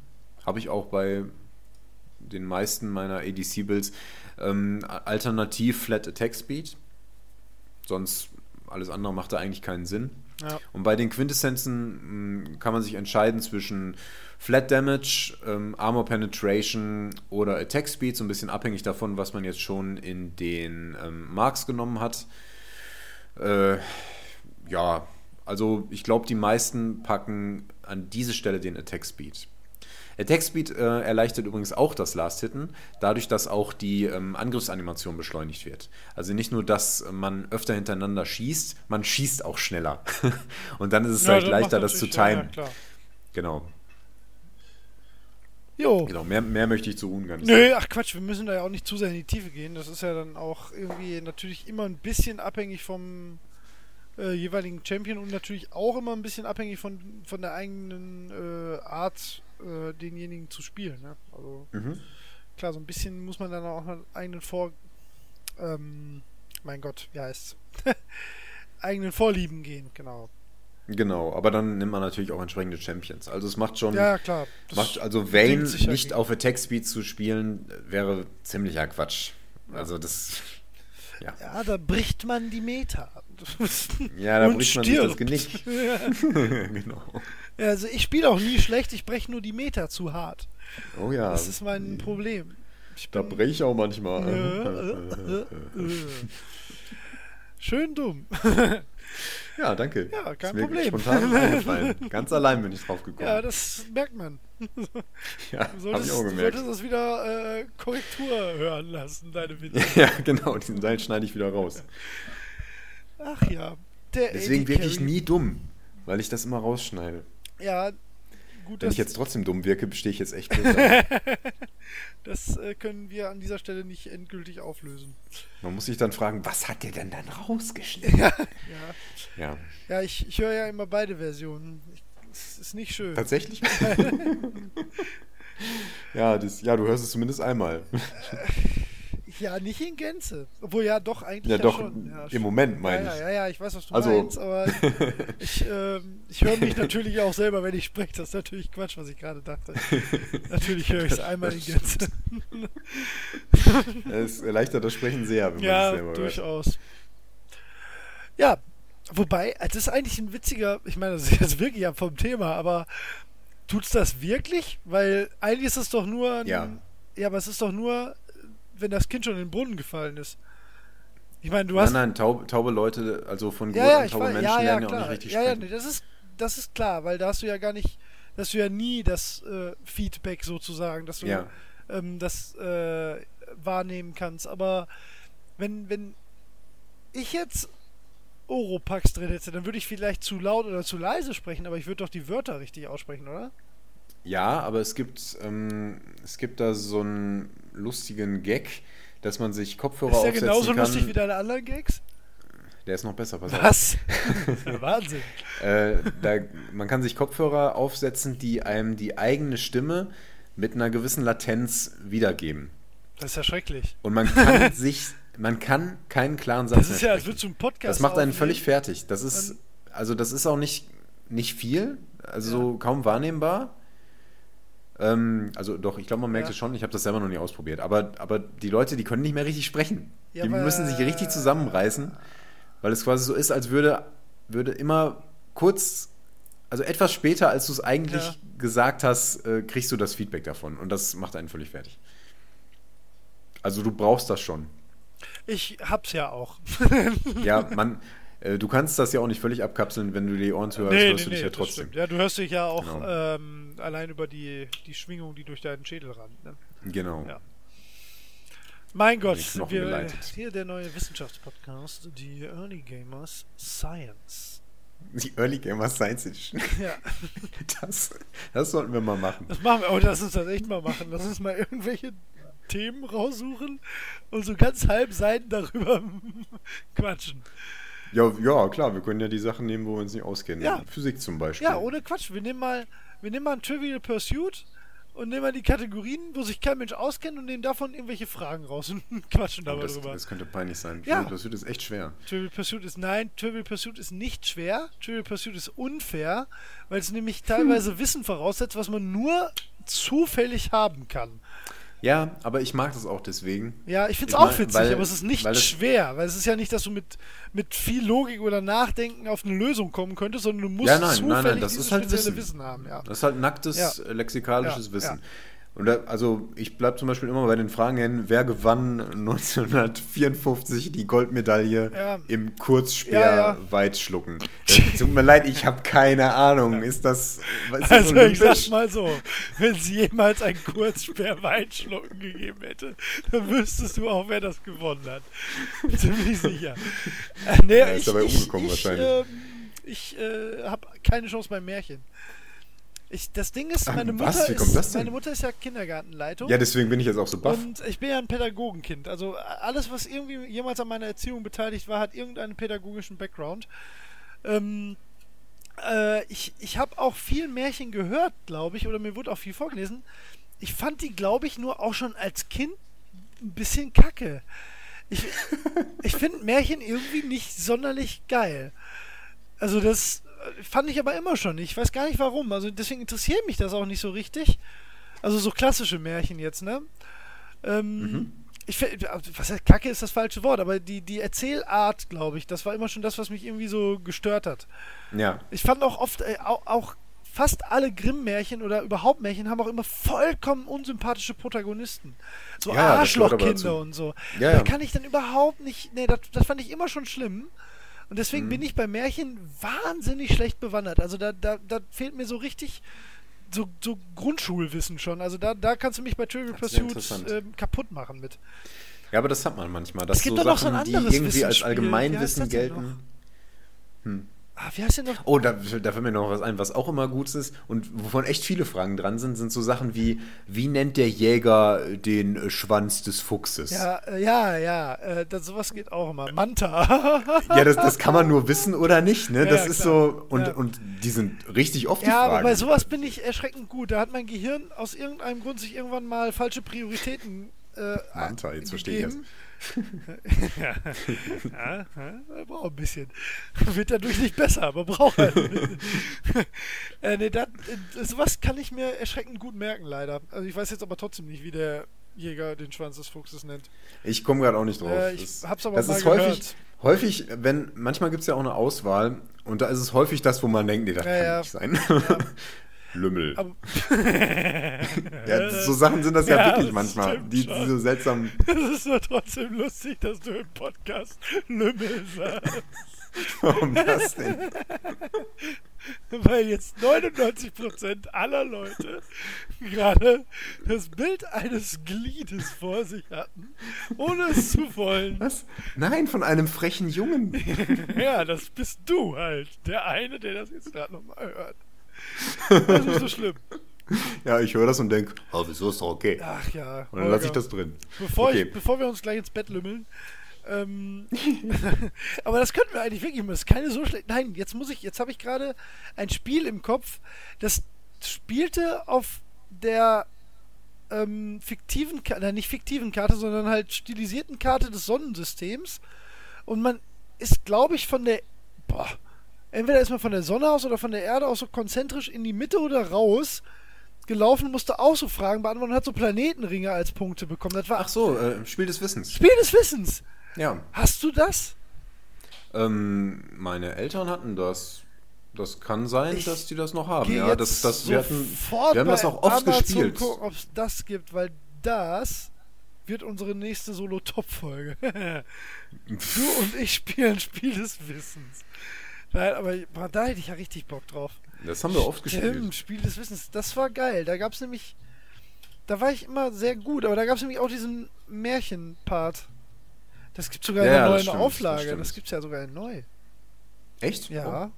Habe ich auch bei den meisten meiner ADC-Builds. Ähm, alternativ Flat Attack Speed. sonst alles andere macht da eigentlich keinen Sinn. Ja. Und bei den Quintessenzen mh, kann man sich entscheiden zwischen Flat Damage, ähm, Armor Penetration oder Attack Speed, so ein bisschen abhängig davon, was man jetzt schon in den ähm, Marks genommen hat. Äh, ja, also ich glaube, die meisten packen an diese Stelle den Attack Speed. Attack Speed äh, erleichtert übrigens auch das Last Hitten, dadurch, dass auch die ähm, Angriffsanimation beschleunigt wird. Also nicht nur, dass man öfter hintereinander schießt, man schießt auch schneller. Und dann ist es Ja, halt das leichter, das zu ja, ja, timen. klar. genau, Jo. genau. Mehr, mehr möchte ich zu Ruhen gar nicht Nö, ach Quatsch, wir müssen da ja auch nicht zu sehr in die Tiefe gehen. Das ist ja dann auch irgendwie natürlich immer ein bisschen abhängig vom äh, jeweiligen Champion und natürlich auch immer ein bisschen abhängig von, von der eigenen äh, Art, äh, denjenigen zu spielen. Ne? Also Mhm. klar, so ein bisschen muss man dann auch einen eigenen Vor... Ähm, mein Gott, wie heißt's? eigenen Vorlieben gehen, genau. Genau, aber dann nimmt man natürlich auch entsprechende Champions. Also es macht schon, Ja, klar. Macht, also Vayne nicht auf Attack Speed zu spielen, wäre ziemlicher Quatsch. Also das, ja. Ja, da bricht man die Meta. Ja, da Und bricht man sich das stirbt. Genick. Genau. Also ich spiele auch nie schlecht, ich breche nur die Meter zu hart. Oh ja. Das ist mein Problem. Ich Da breche ich auch manchmal. äh, äh, äh. schön dumm. Ja, danke. Ja, kein ist Problem. spontan eingefallen. Ganz allein bin ich drauf gekommen. Ja, das merkt man. ja Du habe solltest, ich auch du gemerkt. solltest das wieder äh, Korrektur hören lassen, deine Witze. Ja, genau, diesen Teil schneide ich wieder raus. Ach ja. Deswegen AD wirke ich Carry. nie dumm, weil ich das immer rausschneide. Ja, gut, Wenn ich jetzt trotzdem dumm wirke, stehe ich jetzt echt das äh, können wir an dieser Stelle nicht endgültig auflösen. Man muss sich dann fragen, was hat der denn dann rausgeschnitten? Ja, Ja, ja ich, ich höre ja immer beide Versionen. Es ist nicht schön. tatsächlich? ja, das, ja, du hörst es zumindest einmal. Ja, nicht in Gänze. Obwohl ja, doch, eigentlich Ja, ja, doch, schon. Ja, im Moment ja, meine ja, ich. ja, ja, ich weiß, was du Also- meinst, aber ich, ähm, ich höre mich natürlich auch selber, wenn ich spreche. Das ist natürlich Quatsch, was ich gerade dachte. Natürlich höre ich es einmal in Gänze. Es erleichtert das Sprechen sehr, wenn man es Ja, selber hört. durchaus. Ja, wobei, das ist eigentlich ein witziger, ich meine, das ist jetzt wirklich ja vom Thema, aber tut's das wirklich? Weil eigentlich ist es doch nur ein, Ja. ja, aber es ist doch nur, wenn das Kind schon in den Brunnen gefallen ist. Ich meine, du Nein, hast nein, taube, taube Leute, also von Geburt ja, ja, an taube weiß, Menschen ja, ja, lernen ja auch nicht richtig ja, ja, sprechen. nee, das ist das ist klar, weil da hast du ja gar nicht, da hast du ja nie das äh, Feedback sozusagen, dass du Ja. ähm, das äh, wahrnehmen kannst. Aber wenn, wenn ich jetzt Oropax drin hätte, dann würde ich vielleicht zu laut oder zu leise sprechen, aber ich würde doch die Wörter richtig aussprechen, oder? Ja, aber es gibt, ähm, es gibt da so einen lustigen Gag, dass man sich Kopfhörer Ist der aufsetzen genauso kann. lustig wie deine anderen Gags? Der ist noch besser, pass. Was? Ja, Wahnsinn. Äh, da, man kann sich Kopfhörer aufsetzen, die einem die eigene Stimme mit einer gewissen Latenz wiedergeben. Das ist ja schrecklich. Und man kann sich, man kann keinen klaren Satz Das ist ja, als würdest du einen Podcast Das macht einen völlig fertig. Das ist, also das ist auch nicht, nicht viel, also so kaum wahrnehmbar. Ähm, also doch, ich glaube, man merkt Ja. es schon. Ich habe das selber noch nie ausprobiert. Aber, aber die Leute, die können nicht mehr richtig sprechen. Ja, die müssen sich richtig zusammenreißen, weil es quasi so ist, als würde, würde immer kurz, also etwas später, als du es eigentlich Ja. gesagt hast, äh, kriegst du das Feedback davon. Und das macht einen völlig fertig. Also du brauchst das schon. Ich hab's ja auch. Ja, man, du kannst das ja auch nicht völlig abkapseln, wenn du die Ohren zuhörst, hörst du dich ja das trotzdem. stimmt. Ja, du hörst dich ja auch Genau. ähm, allein über die, die Schwingung, die durch deinen Schädel rannt. Ne? Genau. Ja. Mein Gott, wir, geleitet. hier der neue Wissenschaftspodcast, die Early Gamers Science. Die Early Gamer Science Edition. Ja, Das, das sollten wir mal machen. das machen wir. Oh, lass uns das echt mal machen. Lass uns mal irgendwelche Themen raussuchen und so ganz halb Seiten darüber quatschen. Ja, ja, klar, wir können ja die Sachen nehmen, wo wir uns nicht auskennen. Ja. Physik zum Beispiel. Ja, ohne Quatsch. Wir nehmen mal, wir nehmen mal ein Trivial Pursuit und nehmen mal die Kategorien, wo sich kein Mensch auskennt und nehmen davon irgendwelche Fragen raus und quatschen Oh, dabei das, drüber. das könnte peinlich sein. Ja. Das wird jetzt echt schwer. Trivial Pursuit ist nein, Trivial Pursuit ist nicht schwer. Trivial Pursuit ist unfair, weil es nämlich teilweise Wissen voraussetzt, was man nur zufällig haben kann. Ja, aber ich mag das auch deswegen. Ja, ich finde es auch mein, witzig, weil- aber es ist nicht weil schwer, weil es ist ja nicht, dass du mit, mit viel Logik oder Nachdenken auf eine Lösung kommen könntest, sondern du musst Ja, nein, zufällig nein, nein, das dieses ist halt spezielle Wissen. Wissen haben. Ja. Das ist halt nacktes Ja. äh, lexikalisches Wissen. Und da, also ich bleibe zum Beispiel immer bei den Fragen hängen, wer gewann 1954 die Goldmedaille Ja. im Kurzspeer Ja, ja. Weitschlucken? Äh, Tut mir leid, ich habe keine Ahnung. Ist das, ist das Also ich olympisch? sag mal so, wenn es jemals ein Kurzsperr-Weitschlucken gegeben hätte, dann wüsstest du auch, wer das gewonnen hat. Ziemlich sicher. Äh, nee, Er ist dabei umgekommen ich, wahrscheinlich. Ähm, ich äh, habe keine Chance beim Märchen. Ich, das Ding ist, meine Mutter, kommt das ist, meine Mutter ist ja Kindergartenleitung. Ja, deswegen bin ich jetzt auch so baff. Und ich bin ja ein Pädagogenkind. Also alles, was irgendwie jemals an meiner Erziehung beteiligt war, hat irgendeinen pädagogischen Background. Ähm, äh, ich ich habe auch viel Märchen gehört, glaube ich, oder mir wurde auch viel vorgelesen. Ich fand die, glaube ich, nur auch schon als Kind ein bisschen kacke. Ich, ich finde Märchen irgendwie nicht sonderlich geil. Also das fand ich aber immer schon. Ich weiß gar nicht warum. Also deswegen interessiert mich das auch nicht so richtig. Also so klassische Märchen jetzt, ne? Ähm, Ich find- was heißt Kacke ist das falsche Wort, aber die, die Erzählart, glaube ich, das war immer schon das, was mich irgendwie so gestört hat. Ja. Ich fand auch oft, äh, auch, auch fast alle Grimm-Märchen oder überhaupt Märchen haben auch immer vollkommen unsympathische Protagonisten. So Ja, Arschlochkinder und so. Ja, da ja. kann ich dann überhaupt nicht, nee, das, das fand ich immer schon schlimm. Und deswegen Mhm. bin ich bei Märchen wahnsinnig schlecht bewandert. Also da, da, da fehlt mir so richtig so, so Grundschulwissen schon. Also da, da kannst du mich bei Trivial Pursuit ähm, kaputt machen mit. Ja, aber das hat man manchmal. Dass Es gibt so doch noch so ein Sachen, die anderes irgendwie als Allgemeinwissen gelten. Ah, wie heißt denn noch? Oh, da, da fällt mir noch was ein, was auch immer gut ist und wovon echt viele Fragen dran sind, sind so Sachen wie, wie nennt der Jäger den äh, Schwanz des Fuchses? Ja, äh, ja, ja. Äh, das, sowas geht auch immer. Manta. Ja, das, das kann man nur wissen oder nicht, ne? Ja, Das ja, ist so, und, Ja. und die sind richtig oft die Ja, aber Fragen. bei sowas bin ich erschreckend gut. Da hat mein Gehirn aus irgendeinem Grund sich irgendwann mal falsche Prioritäten äh, Manta, jetzt verstehe ich gegeben. ja, ja, ja, braucht ein bisschen. Wird dadurch nicht besser, aber braucht halt bisschen. äh, nee, das, äh, sowas kann ich mir erschreckend gut merken, leider. Also ich weiß jetzt aber trotzdem nicht, wie der Jäger den Schwanz des Fuchses nennt. Ich komme gerade auch nicht drauf. Äh, ich das, hab's aber das mal ist häufig, gehört. häufig, wenn, manchmal gibt es ja auch eine Auswahl und da ist es häufig das, wo man denkt, nee, das Ja, kann ja. nicht sein. Lümmel. Ja, so Sachen sind das ja, Ja, wirklich das manchmal, die, die so seltsam. es ist nur trotzdem lustig, dass du im Podcast Lümmel sagst. Warum das denn? Weil jetzt 99% aller Leute gerade das Bild eines Gliedes vor sich hatten, ohne es zu wollen. Was? Nein, von einem frechen Jungen. Ja, das bist du halt. Der eine, der das jetzt gerade nochmal hört. Das ist nicht so schlimm. Ja, ich höre das und denke, oh, wieso ist doch okay. Ach ja. Und dann lasse ich das drin. Bevor, okay. ich, bevor wir uns gleich ins Bett lümmeln. Ähm, aber das könnten wir eigentlich wirklich mal. Das ist keine so schlecht. Nein, jetzt muss ich, jetzt habe ich gerade ein Spiel im Kopf, das spielte auf der ähm, fiktiven, nein, nicht fiktiven Karte, sondern halt stilisierten Karte des Sonnensystems. Und man ist, glaube ich, von der, boah, entweder ist man von der Sonne aus oder von der Erde aus so konzentrisch in die Mitte oder raus gelaufen, musste auch so Fragen beantworten und hat so Planetenringe als Punkte bekommen. Das war Ach so, äh, Spiel des Wissens. Spiel des Wissens. Ja. Hast du das? Ähm, meine Eltern hatten das. Das kann sein, Ich dass die das noch haben. Ja, das, das, wir, hatten, wir haben das auch oft Amazon gespielt. gucken, ob es das gibt, weil das wird unsere nächste Solo-Top-Folge. du und ich spielen Spiel des Wissens. Nein, aber da hätte ich ja richtig Bock drauf. Das haben wir oft Stimmt, gespielt. Spiel des Wissens. Das war geil. Da gab es nämlich. Da war ich immer sehr gut, aber da gab es nämlich auch diesen Märchen-Part. Das gibt sogar Ja, eine ja, neue stimmt, Auflage. das Das, gibt's ja sogar neu. Echt? Ja.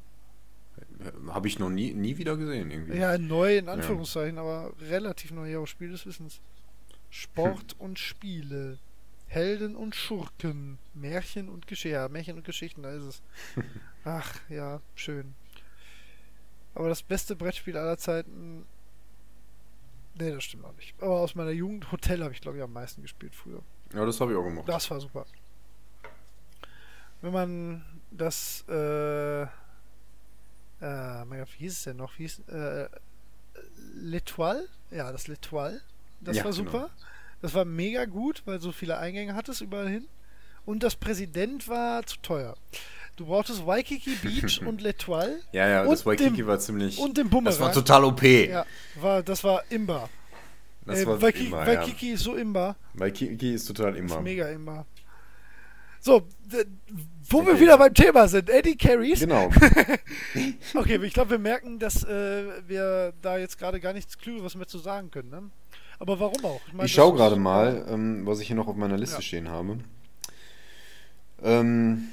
Oh, Habe ich noch nie, nie wieder gesehen irgendwie. Ja, neu in Anführungszeichen, aber relativ neu. Ja, auch Spiel des Wissens. Sport Hm. und Spiele. Helden und Schurken. Märchen und Geschichten. Ja, Märchen und Geschichten, da ist es. Ach, ja, schön. Aber das beste Brettspiel aller Zeiten. Nee, das stimmt auch nicht. Aber aus meiner Jugend, Hotel habe ich, glaube ich, am meisten gespielt früher. Ja, das habe ich auch gemacht. Das war super. Wenn man das, äh, äh, mein Gott, wie hieß es denn noch? Wie hieß, äh, L'Etoile? Ja, das L'Etoile. Das Ja, war genau. super. Das war mega gut, weil so viele Eingänge hattest überall hin. Und das Präsident war zu teuer. Du brauchtest Waikiki Beach und L'Etoile. Ja, ja, und das Waikiki den, war ziemlich. Und den Bumerang. Das war total OP. Ja, war, das war Imba. Das Äh, war Waikiki, immer, Waikiki ist so Imba. ja. Waikiki ist total Ist immer. mega Imba. So, wo wir Okay. wieder beim Thema sind. Eddie Carries. Genau. Okay, ich glaube, wir merken, dass äh, wir da jetzt gerade gar nichts Klügeres mehr zu sagen können. Ne? Aber warum auch? Ich das schaue ist- gerade mal, ähm, was ich hier noch auf meiner Liste Ja. stehen habe. Ähm,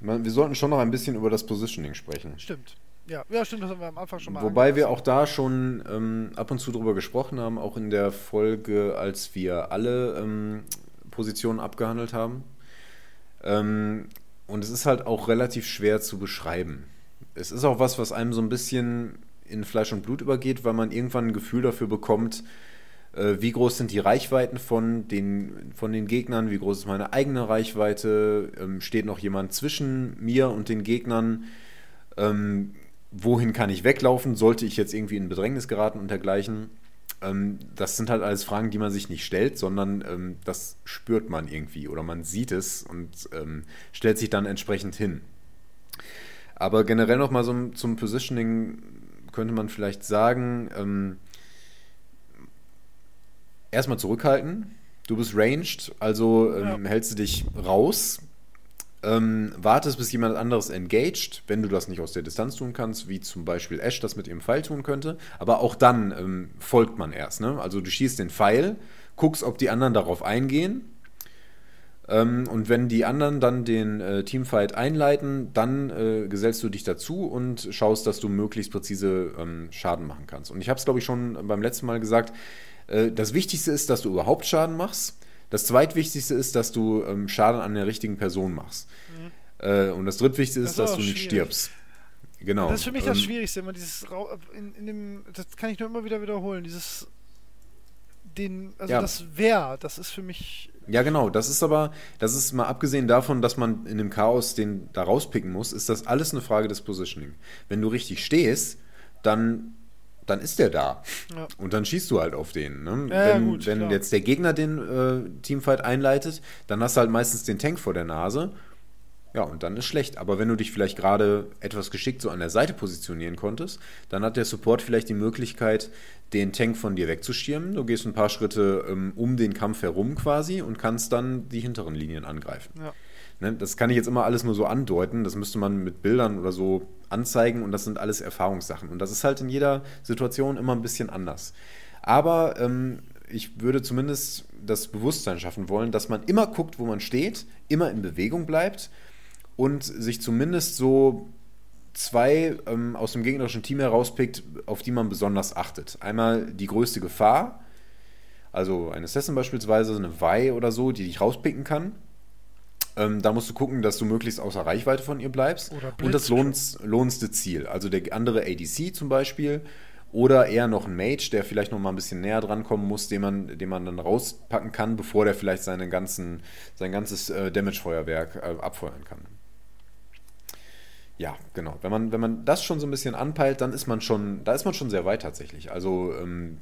wir sollten schon noch ein bisschen über das Positioning sprechen. Stimmt. Ja, ja, stimmt, das haben wir am Anfang schon mal Wobei wir auch da schon ähm, ab und zu drüber gesprochen haben, auch in der Folge, als wir alle ähm, Positionen abgehandelt haben. Ähm, und es ist halt auch relativ schwer zu beschreiben. Es ist auch was, was einem so ein bisschen in Fleisch und Blut übergeht, weil man irgendwann ein Gefühl dafür bekommt, wie groß sind die Reichweiten von den, von den Gegnern, wie groß ist meine eigene Reichweite, ähm, steht noch jemand zwischen mir und den Gegnern, ähm, wohin kann ich weglaufen, sollte ich jetzt irgendwie in Bedrängnis geraten und dergleichen. Ähm, das sind halt alles Fragen, die man sich nicht stellt, sondern ähm, das spürt man irgendwie oder man sieht es und ähm, stellt sich dann entsprechend hin. Aber generell nochmal so zum Positioning könnte man vielleicht sagen, ähm, erstmal zurückhalten. Du bist ranged, also ähm, hältst du dich raus, ähm, wartest, bis jemand anderes engaged, wenn du das nicht aus der Distanz tun kannst, wie zum Beispiel Ash das mit ihrem Pfeil tun könnte. Aber auch dann ähm, folgt man erst. Ne? Also du schießt den Pfeil, guckst, ob die anderen darauf eingehen. Ähm, und wenn die anderen dann den äh, Teamfight einleiten, dann äh, gesellst du dich dazu und schaust, dass du möglichst präzise ähm, Schaden machen kannst. Und ich habe es, glaube ich, schon beim letzten Mal gesagt, das Wichtigste ist, dass du überhaupt Schaden machst. Das zweitwichtigste ist, dass du ähm, Schaden an der richtigen Person machst. Äh, und das drittwichtigste ist, Das ist dass du nicht schwierig. stirbst. Genau. Das ist für mich das Ähm, Schwierigste, immer dieses in, in dem, das kann ich nur immer wieder wiederholen, dieses den, also Ja. das Wer, das ist für mich Ja, genau. Das ist aber, das ist mal abgesehen davon, dass man in dem Chaos den da rauspicken muss, ist das alles eine Frage des Positioning. Wenn du richtig stehst, dann, dann ist der da. Ja. Und dann schießt du halt auf den. Ne? Ja, wenn gut, wenn jetzt der Gegner den äh, Teamfight einleitet, dann hast du halt meistens den Tank vor der Nase. Ja, und dann ist schlecht. Aber wenn du dich vielleicht gerade etwas geschickt so an der Seite positionieren konntest, dann hat der Support vielleicht die Möglichkeit, den Tank von dir wegzuschirmen. Du gehst ein paar Schritte ähm, um den Kampf herum quasi und kannst dann die hinteren Linien angreifen. ja. Ne, das kann ich jetzt immer alles nur so andeuten. Das müsste man mit Bildern oder so anzeigen und das sind alles Erfahrungssachen. Und das ist halt in jeder Situation immer ein bisschen anders. Aber ähm, ich würde zumindest das Bewusstsein schaffen wollen, dass man immer guckt, wo man steht, immer in Bewegung bleibt und sich zumindest so zwei ähm, aus dem gegnerischen Team herauspickt, auf die man besonders achtet. Einmal die größte Gefahr, also ein Assassin beispielsweise, eine Vi oder so, die dich rauspicken kann. Ähm, da musst du gucken, dass du möglichst außer Reichweite von ihr bleibst. Und das lohns, lohnendste Ziel. Also der andere ADC zum Beispiel. Oder eher noch ein Mage, der vielleicht noch mal ein bisschen näher dran kommen muss, den man, den man dann rauspacken kann, bevor der vielleicht seine ganzen, sein ganzes äh, Damage-Feuerwerk äh, abfeuern kann. Ja, genau. Wenn man, wenn man das schon so ein bisschen anpeilt, dann ist man schon, da ist man schon sehr weit tatsächlich. Also ähm,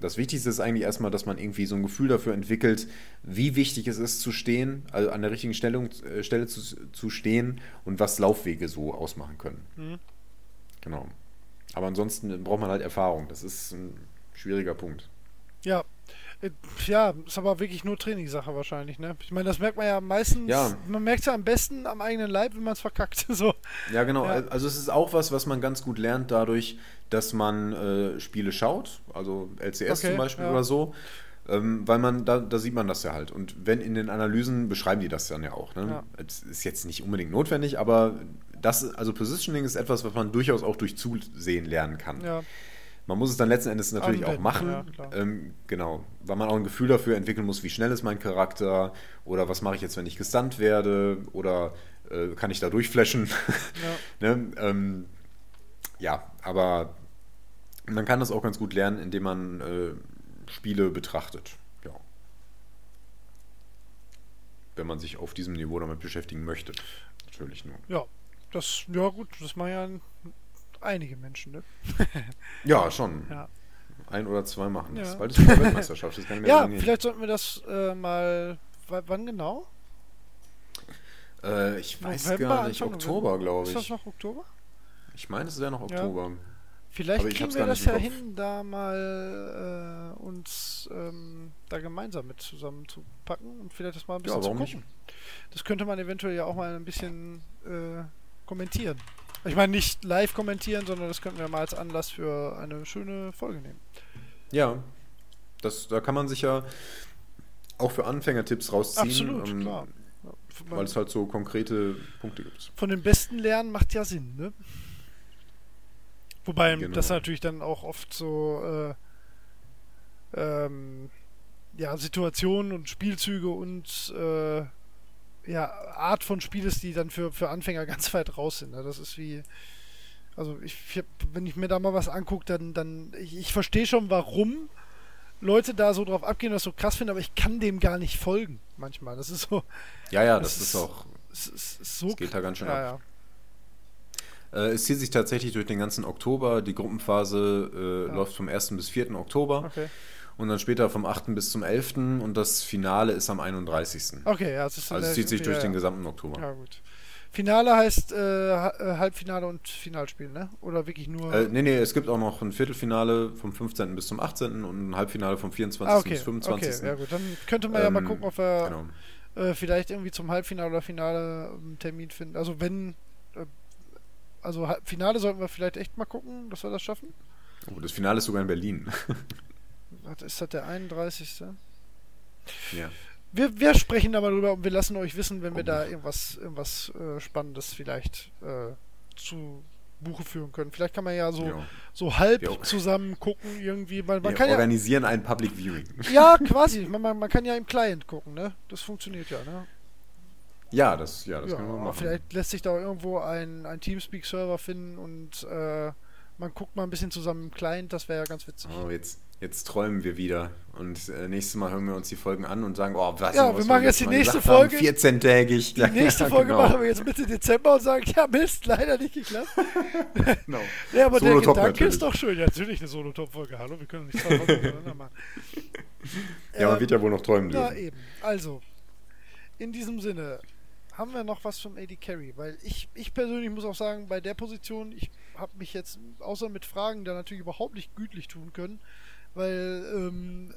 das Wichtigste ist eigentlich erstmal, dass man irgendwie so ein Gefühl dafür entwickelt, wie wichtig es ist zu stehen, also an der richtigen Stellung, äh, Stelle zu, zu stehen und was Laufwege so ausmachen können. Mhm. Genau. Aber ansonsten braucht man halt Erfahrung. Das ist ein schwieriger Punkt. Ja. Äh, Ja, ist aber wirklich nur Trainingssache wahrscheinlich, ne? Ich meine, das merkt man ja meistens, Ja. man merkt es ja am besten am eigenen Leib, wenn man es verkackt. So. Ja, genau. Ja. Also es ist auch was, was man ganz gut lernt dadurch, dass man äh, Spiele schaut, also LCS Okay, zum Beispiel ja. oder so. Ähm, weil man, da, da sieht man das ja halt. Und wenn in den Analysen beschreiben die das dann ja auch. Ne? Ja. Es ist jetzt nicht unbedingt notwendig, aber das, also Positioning ist etwas, was man durchaus auch durch Zusehen lernen kann. Ja. Man muss es dann letzten Endes natürlich auch machen. ja, ähm, genau, weil man auch ein Gefühl dafür entwickeln muss, wie schnell ist mein Charakter oder was mache ich jetzt, wenn ich gestunt werde oder äh, kann ich da durchflashen. ne? ähm, ja, aber man kann das auch ganz gut lernen, indem man äh, Spiele betrachtet. Ja. Wenn man sich auf diesem Niveau damit beschäftigen möchte. Natürlich nur. Ja. Das, ja gut, das machen ja einige Menschen, ne? Ja, schon. Ja. ein oder zwei machen. Das Ja. bald ist wieder Weltmeisterschaft. Das kann ich mir Ja, vielleicht sollten wir das äh, mal. Wann genau? Äh, ich weiß November, gar nicht. Anfang Oktober, glaube Ist das ich. noch Oktober? Ich meine, es wäre noch Ja. Oktober. Vielleicht Aber ich kriegen wir das nicht ja hin, da mal äh, uns ähm, da gemeinsam mit zusammen zu packen und vielleicht das mal ein bisschen warum zu nicht? gucken. Das könnte man eventuell ja auch mal ein bisschen äh, kommentieren. Ich meine nicht live kommentieren, sondern das könnten wir mal als Anlass für eine schöne Folge nehmen. Ja, das, da kann man sich ja auch für Anfänger Tipps rausziehen. Absolut, ähm, klar. Weil es halt so konkrete Punkte gibt. von den Besten lernen macht ja Sinn, ne? Wobei Genau. das natürlich dann auch oft so äh, ähm, ja, Situationen und Spielzüge und äh, ja, Art von Spiel ist, die dann für, für Anfänger ganz weit raus sind. Ne? Das ist wie. Also ich, wenn ich mir da mal was angucke, dann, dann ich, ich verstehe schon, warum Leute da so drauf abgehen und das so krass finden, aber ich kann dem gar nicht folgen manchmal. Das ist so. Ja, ja, Das das, ist- auch. Es, es, es so geht da ganz schön ja, ab. ja. Äh, es zieht sich tatsächlich durch den ganzen Oktober. Die Gruppenphase äh, Ja. läuft vom 1. bis 4. Oktober Okay. Und dann später vom 8. bis zum 11. und das Finale ist am 31. Okay, ja, es ist Also es zieht sich durch ja. den gesamten Oktober. Ja, gut. Finale heißt äh, äh, Halbfinale und Finalspiel, ne? Oder wirklich nur. Äh, nee, nee, es gibt auch noch ein Viertelfinale vom 15. bis zum 18. und ein Halbfinale vom 24. ah, okay. bis 25. Okay, ja gut. Dann könnte man ja mal Ähm, gucken, ob wir Genau. äh, vielleicht irgendwie zum Halbfinale oder Finale einen Termin finden. Also wenn. Äh, also Finale sollten wir vielleicht echt mal gucken, dass wir das schaffen. Oh, das Finale ist sogar in Berlin. Ist das der 31. ja. Wir, wir sprechen da mal drüber und wir lassen euch wissen, wenn wir Oh. da irgendwas, irgendwas äh, Spannendes vielleicht äh, zu Buche führen können. Vielleicht kann man ja so, so halb Wir- zusammen gucken irgendwie. Man, man Wir kann ja, organisieren ein Public Viewing. ja, quasi. Man, man, man kann ja im Client gucken, ne? Das funktioniert ja, ne? Ja, das, ja, das ja, können wir machen. vielleicht lässt sich da irgendwo ein, ein Teamspeak-Server finden und äh, man guckt mal ein bisschen zusammen im Client. Das wäre ja ganz witzig. Oh, jetzt, jetzt träumen wir wieder. Und äh, nächstes Mal hören wir uns die Folgen an und sagen, oh, was Ja, was wir machen jetzt letztes die nächste Folge. 14-tägig. Die nächste Folge machen wir jetzt Mitte Dezember und sagen, ja Mist, leider nicht geklappt. Genau. Ja, aber der Solo-Top Gedanke natürlich. ist doch schön. Ja, natürlich eine Solo-Top-Folge. Hallo, wir können nicht zwei Folgen miteinander machen. Ja, man Ähm, wird ja wohl noch träumen Ja, dürfen. eben. Also, in diesem Sinne, haben wir noch was vom AD Carry? Weil ich, ich persönlich muss auch sagen, bei der Position, ich habe mich jetzt außer mit Fragen da natürlich überhaupt nicht gütlich tun können, weil ähm,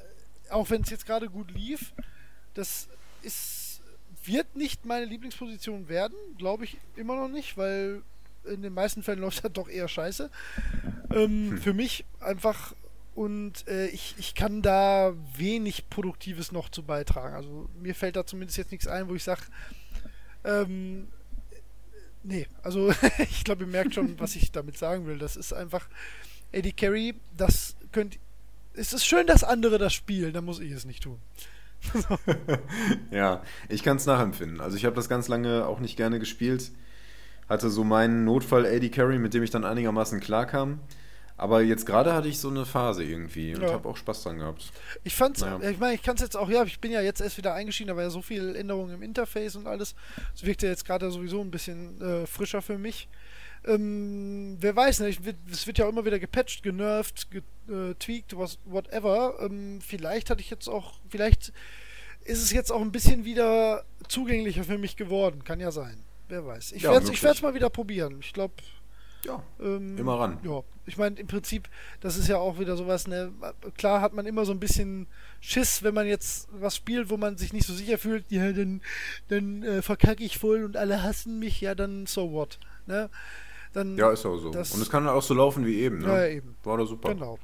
auch wenn es jetzt gerade gut lief, das ist, wird nicht meine Lieblingsposition werden, glaube ich immer noch nicht, weil in den meisten Fällen läuft das doch eher scheiße. Ähm, Für mich einfach und äh, ich, ich kann da wenig Produktives noch zu beitragen. Also mir fällt da zumindest jetzt nichts ein, wo ich sage, ähm, nee, also ich glaube, ihr merkt schon, was ich damit sagen will. Das ist einfach Eddie Carey, das könnt es ist schön, dass andere das spielen, dann muss ich es nicht tun. Ja, ich kann es nachempfinden. Also ich habe das ganz lange auch nicht gerne gespielt. Hatte so meinen Notfall AD Carry, mit dem ich dann einigermaßen klarkam. Aber jetzt gerade hatte ich so eine Phase irgendwie und Ja. habe auch Spaß dran gehabt. Ich fand's, Naja. ich meine, ich kann es jetzt auch, ja, ich bin ja jetzt erst wieder eingestiegen, da war ja so viel Änderungen im Interface und alles. Es wirkt ja jetzt gerade sowieso ein bisschen äh, frischer für mich. Ähm, wer weiß, ne? ich, wird- es wird ja auch immer wieder gepatcht, genervt, getweakt, was, whatever. Ähm, vielleicht hatte ich jetzt auch, vielleicht ist es jetzt auch ein bisschen wieder zugänglicher für mich geworden. Kann ja sein. Wer weiß. Ich Ja, werde es mal wieder probieren. Ich glaube, Ja, ähm, Immer ran. Ja, ich meine, im Prinzip, das ist ja auch wieder sowas, ne? Klar hat man immer so ein bisschen Schiss, wenn man jetzt was spielt, wo man sich nicht so sicher fühlt, ja, dann, dann äh, verkacke ich voll und alle hassen mich, ja, dann so what, ne? Dann, ja, ist auch so. Und es kann auch so laufen wie eben. Ne? Ja, ja, eben. War doch super. genau.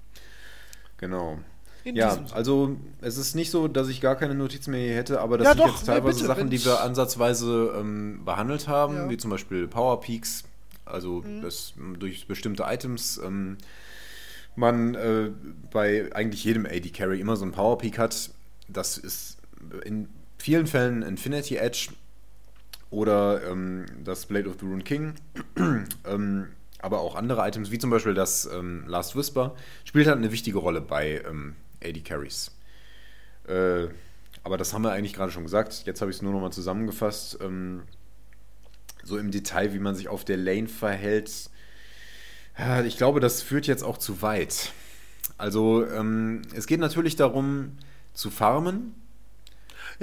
Genau. In Ja, also es ist nicht so, dass ich gar keine Notizen mehr hier hätte, aber das Ja, sind doch, jetzt nee, teilweise bitte, Sachen, die wir ansatzweise ähm, behandelt haben, Ja. Mhm. wie zum Beispiel Power Peaks, also das durch bestimmte Items ähm, man äh, bei eigentlich jedem AD Carry immer so ein Power Peak hat. Das ist in vielen Fällen Infinity Edge oder ähm, das Blade of the Rune King. ähm, aber auch andere Items, wie zum Beispiel das ähm, Last Whisper, spielt halt eine wichtige Rolle bei ähm, AD Carries. Äh, aber das haben wir eigentlich gerade schon gesagt. Jetzt habe ich es nur nochmal zusammengefasst. Ähm, so im Detail, wie man sich auf der Lane verhält. Ich glaube, das führt jetzt auch zu weit. Also ähm, es geht natürlich darum zu farmen.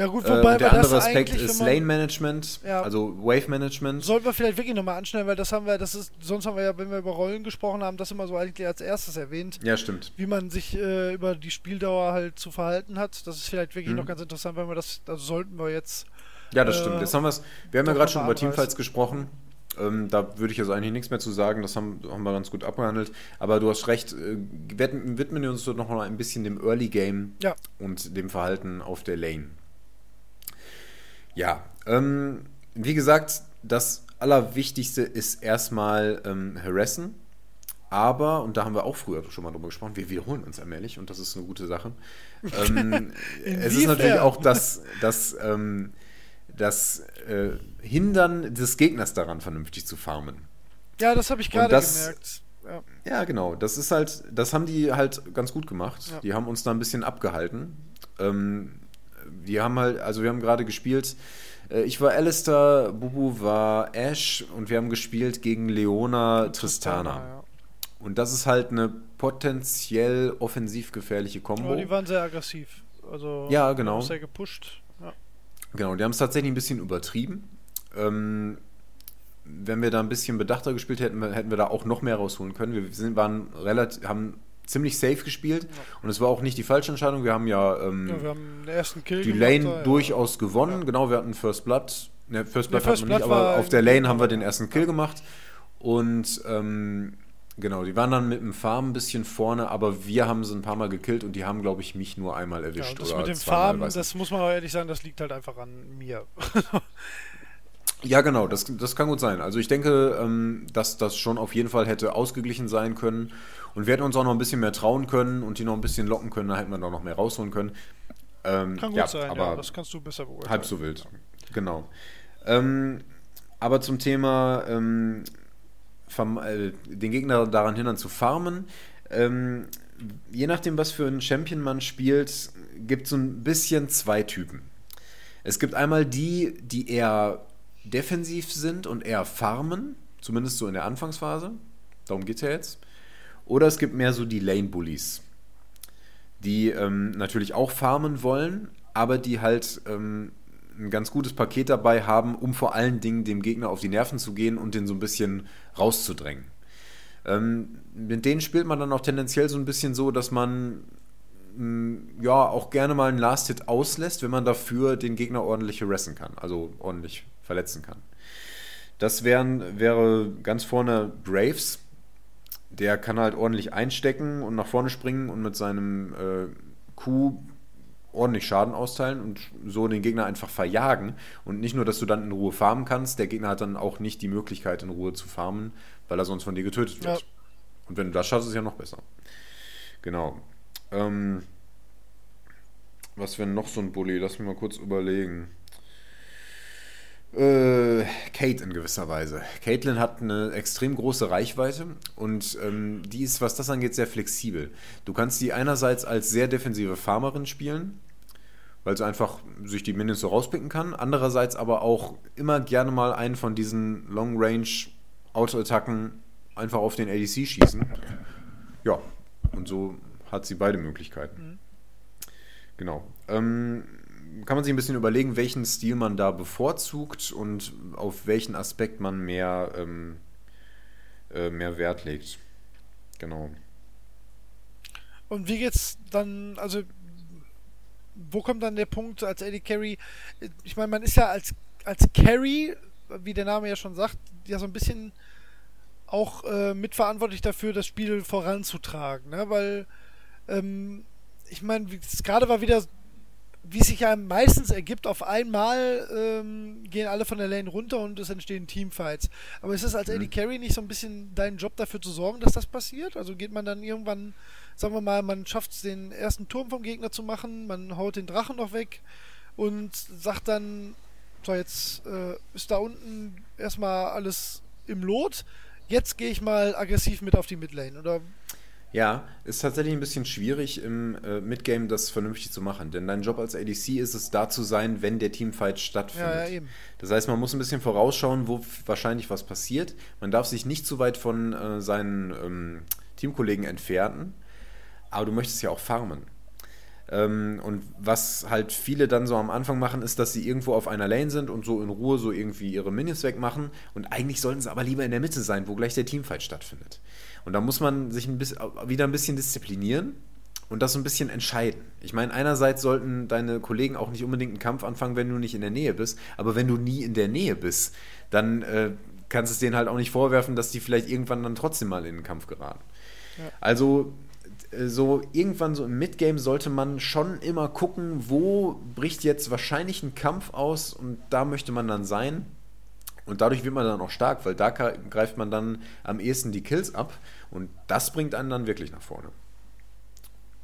Ja gut, Äh, wobei und der andere Aspekt ist Lane Management, Ja. also Wave Management. Sollten wir vielleicht wirklich nochmal anschneiden, weil das haben wir, das ist, sonst haben wir ja, wenn wir über Rollen gesprochen haben, das immer so eigentlich als erstes erwähnt, Ja, stimmt. wie man sich äh, über die Spieldauer halt zu verhalten hat. Das ist vielleicht wirklich Mhm. noch ganz interessant, wenn wir das, also sollten wir jetzt. Ja, das Äh, stimmt. Jetzt haben wir's, wir haben ja gerade schon über Teamfights gesprochen. Ähm, da würde ich jetzt eigentlich nichts mehr zu sagen. Das haben, haben wir ganz gut abgehandelt. Aber du hast recht, äh, widmen wir uns doch noch mal ein bisschen dem Early Game Ja, und dem Verhalten auf der Lane. Ja, ähm, wie gesagt, das Allerwichtigste ist erstmal ähm, Harassen. Aber, und da haben wir auch früher schon mal drüber gesprochen, wir wiederholen uns allmählich und das ist eine gute Sache. Ähm, es ist natürlich auch das, das, ähm, das äh, Hindern des Gegners daran, vernünftig zu farmen. ja, das habe ich gerade gemerkt. Ja. Ja, genau. Das ist halt, das haben die halt ganz gut gemacht. Ja. Die haben uns da ein bisschen abgehalten. Ähm, wir haben halt, also wir haben gerade gespielt. äh, Ich war Alistair, Bubu war Ash und wir haben gespielt gegen Leona Tristana. ja. Und das ist halt eine potenziell offensiv gefährliche Kombo. Aber die waren sehr aggressiv. Also Ja, genau. Sehr gepusht. Ja. Genau, die haben es tatsächlich ein bisschen übertrieben. Ähm, wenn wir da ein bisschen bedachter gespielt hätten, hätten wir da auch noch mehr rausholen können. Wir sind, waren relativ, haben ziemlich safe gespielt und es war auch nicht die falsche Entscheidung. Wir haben ja, ähm, ja, wir haben die gemacht Lane ja. durchaus gewonnen. Ja. Genau, wir hatten First Blood. Ne, First Ne, Blood First hatten wir nicht, Blood aber auf der Lane haben wir den ersten Kill gemacht. Und ähm, genau, die waren dann mit dem Farm ein bisschen vorne, aber wir haben sie ein paar Mal gekillt und die haben, glaube ich, mich nur einmal Ja, erwischt. und das oder mit dem weiß das muss man auch ehrlich sagen, das liegt halt einfach an mir. Ja, genau, das, das kann gut sein. Also ich denke, ähm, dass das schon auf jeden Fall hätte ausgeglichen sein können. Und wir hätten uns auch noch ein bisschen mehr trauen können und die noch ein bisschen locken können, dann hätten wir da noch mehr rausholen können. Ähm, Kann gut ja, sein, aber ja, das kannst du besser beurteilen. halb so wild. Genau. Ähm, aber zum Thema ähm, äh, den Gegner daran hindern zu farmen. Ähm, je nachdem, was für einen Champion man spielt, gibt es so ein bisschen zwei Typen. Es gibt einmal die, die eher defensiv sind und eher farmen, zumindest so in der Anfangsphase. Darum geht es ja jetzt. Oder es gibt mehr so die Lane-Bullies, die ähm, natürlich auch farmen wollen, aber die halt ähm, ein ganz gutes Paket dabei haben, um vor allen Dingen dem Gegner auf die Nerven zu gehen und den so ein bisschen rauszudrängen. Ähm, mit denen spielt man dann auch tendenziell so ein bisschen so, dass man mh, ja auch gerne mal einen Last-Hit auslässt, wenn man dafür den Gegner ordentlich harassen kann, also ordentlich verletzen kann. Das wären, wäre ganz vorne Braves. Der kann halt ordentlich einstecken und nach vorne springen und mit seinem äh, Q ordentlich Schaden austeilen und so den Gegner einfach verjagen. Und nicht nur, dass du dann in Ruhe farmen kannst, der Gegner hat dann auch nicht die Möglichkeit, in Ruhe zu farmen, weil er sonst von dir getötet wird. Ja. Und wenn du das schaffst, ist es ja noch besser. Genau. Ähm, was wäre noch so ein Bully? Lass mich mal kurz überlegen. Äh, Kate in gewisser Weise. Caitlin hat eine extrem große Reichweite und ähm, die ist, was das angeht, sehr flexibel. Du kannst die einerseits als sehr defensive Farmerin spielen, weil sie einfach sich die Minions so rauspicken kann. Andererseits aber auch immer gerne mal einen von diesen Long-Range-Auto-Attacken einfach auf den ADC schießen. Ja, und so hat sie beide Möglichkeiten. Genau. Ähm, kann man sich ein bisschen überlegen, welchen Stil man da bevorzugt und auf welchen Aspekt man mehr, ähm, äh, mehr Wert legt. Genau. Und wie geht's dann, also wo kommt dann der Punkt als Eddie Carey? Ich meine, man ist ja als, als Carry, wie der Name ja schon sagt, ja so ein bisschen auch äh, mitverantwortlich dafür, das Spiel voranzutragen, ne? Weil ähm, ich meine, gerade war wieder, wie es sich ja meistens ergibt, auf einmal ähm, gehen alle von der Lane runter und es entstehen Teamfights. Aber ist es als Eddie Carey nicht so ein bisschen dein Job dafür zu sorgen, dass das passiert? Also geht man dann irgendwann, sagen wir mal, man schafft es, den ersten Turm vom Gegner zu machen, man haut den Drachen noch weg und sagt dann, so jetzt äh, ist da unten erstmal alles im Lot. Jetzt gehe ich mal aggressiv mit auf die Midlane. Oder Ja, ist tatsächlich ein bisschen schwierig im äh, Midgame das vernünftig zu machen, denn dein Job als ADC ist es, da zu sein, wenn der Teamfight stattfindet. Ja, ja, eben. Das heißt, man muss ein bisschen vorausschauen, wo wahrscheinlich was passiert. Man darf sich nicht zu weit von äh, seinen ähm, Teamkollegen entfernen. aber du möchtest ja auch farmen. Ähm, und was halt viele dann so am Anfang machen, ist, dass sie irgendwo auf einer Lane sind und so in Ruhe so irgendwie ihre Minions wegmachen. Und eigentlich sollten sie aber lieber in der Mitte sein, wo gleich der Teamfight stattfindet. Und da muss man sich ein bisschen, wieder ein bisschen disziplinieren und das so ein bisschen entscheiden. Ich meine, einerseits sollten deine Kollegen auch nicht unbedingt einen Kampf anfangen, wenn du nicht in der Nähe bist, aber wenn du nie in der Nähe bist, dann äh, kannst du es denen halt auch nicht vorwerfen, dass die vielleicht irgendwann dann trotzdem mal in den Kampf geraten. Ja. Also äh, so irgendwann so im Midgame sollte man schon immer gucken, wo bricht jetzt wahrscheinlich ein Kampf aus und da möchte man dann sein. Und dadurch wird man dann auch stark, weil da greift man dann am ehesten die Kills ab und das bringt einen dann wirklich nach vorne.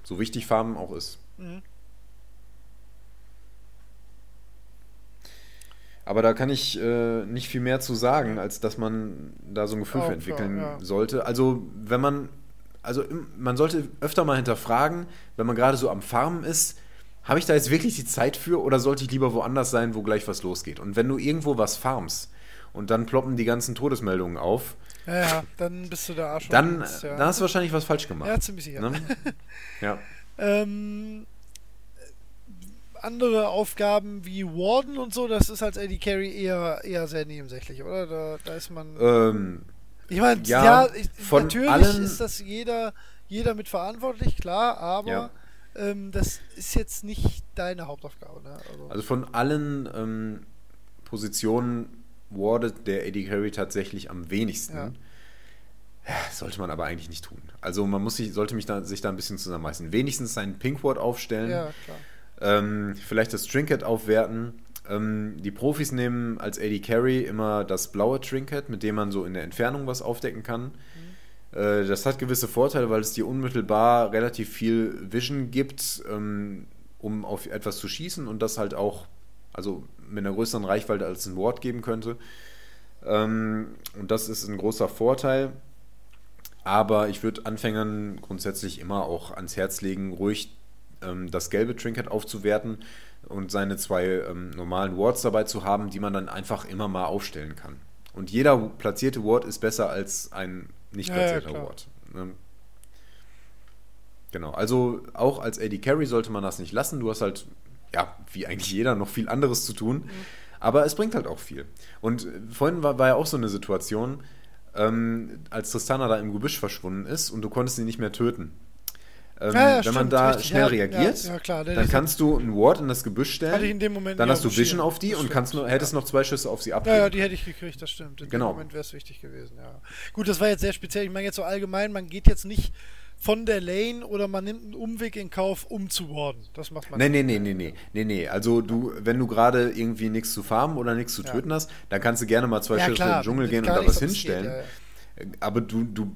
So wichtig Farben auch ist. Mhm. Aber da kann ich äh, nicht viel mehr zu sagen, als dass man da so ein Gefühl für entwickeln klar, ja. sollte. Also, wenn man also man sollte öfter mal hinterfragen, wenn man gerade so am Farmen ist, habe ich da jetzt wirklich die Zeit für oder sollte ich lieber woanders sein, wo gleich was losgeht? Und wenn du irgendwo was farmst und dann ploppen die ganzen Todesmeldungen auf, ja, ja dann bist du da Arsch. Dann, links, ja. dann hast du wahrscheinlich was falsch gemacht. Ja, ziemlich sicher. Ne? Ja. ähm, andere Aufgaben wie Warden und so, das ist als Eddie Carey eher, eher sehr nebensächlich, oder? Da, da ist man. Ähm, ich meine, ja, ja ich, natürlich allen, ist das jeder, jeder mit verantwortlich, klar, aber ja. ähm, das ist jetzt nicht deine Hauptaufgabe. Ne? Also, also, von allen ähm, Positionen wardet der Eddie Carey tatsächlich am wenigsten. Ja. Sollte man aber eigentlich nicht tun. Also man muss sich, sollte mich da, sich da ein bisschen zusammenreißen. Wenigstens seinen Pinkward aufstellen. Ja, klar. Ähm, vielleicht das Trinket aufwerten ähm, die Profis nehmen als AD Carry immer das blaue Trinket, mit dem man so in der Entfernung was aufdecken kann. Mhm. Äh, das hat gewisse Vorteile, weil es dir unmittelbar relativ viel Vision gibt, ähm, um auf etwas zu schießen und das halt auch, also mit einer größeren Reichweite als ein Ward geben könnte. Ähm, und das ist ein großer Vorteil. Aber ich würde Anfängern grundsätzlich immer auch ans Herz legen, ruhig ähm, das gelbe Trinket aufzuwerten und seine zwei ähm, normalen Wards dabei zu haben, die man dann einfach immer mal aufstellen kann. Und jeder platzierte Ward ist besser als ein nicht platzierter ja, ja, Ward. Ne? Genau, also auch als AD Carry sollte man das nicht lassen. Du hast halt, ja, wie eigentlich jeder, noch viel anderes zu tun. Mhm. Aber es bringt halt auch viel. Und vorhin war, war ja auch so eine Situation, ähm, als Tristana da im Gebüsch verschwunden ist und du konntest sie nicht mehr töten. Ähm, ja, ja, wenn man da richtig. schnell reagiert, klar, dann kannst du ein Ward in das Gebüsch stellen. dann hast du Vision auf die und kannst nur, hättest noch zwei Schüsse auf sie abgeben. Ja, ja, die hätte ich gekriegt, das stimmt. In genau. dem Moment wäre es wichtig gewesen, ja. Gut, das war jetzt sehr speziell. Ich meine jetzt so allgemein, man geht jetzt nicht von der Lane oder man nimmt einen Umweg in Kauf, um zu warden. Das macht man nee. Nee, nee, nee, nee, nee, nee. Also du, wenn du gerade irgendwie nichts zu farmen oder nichts zu töten hast, dann kannst du gerne mal zwei Schüsse in den Dschungel gehen und da was hinstellen. Geht, Aber du, du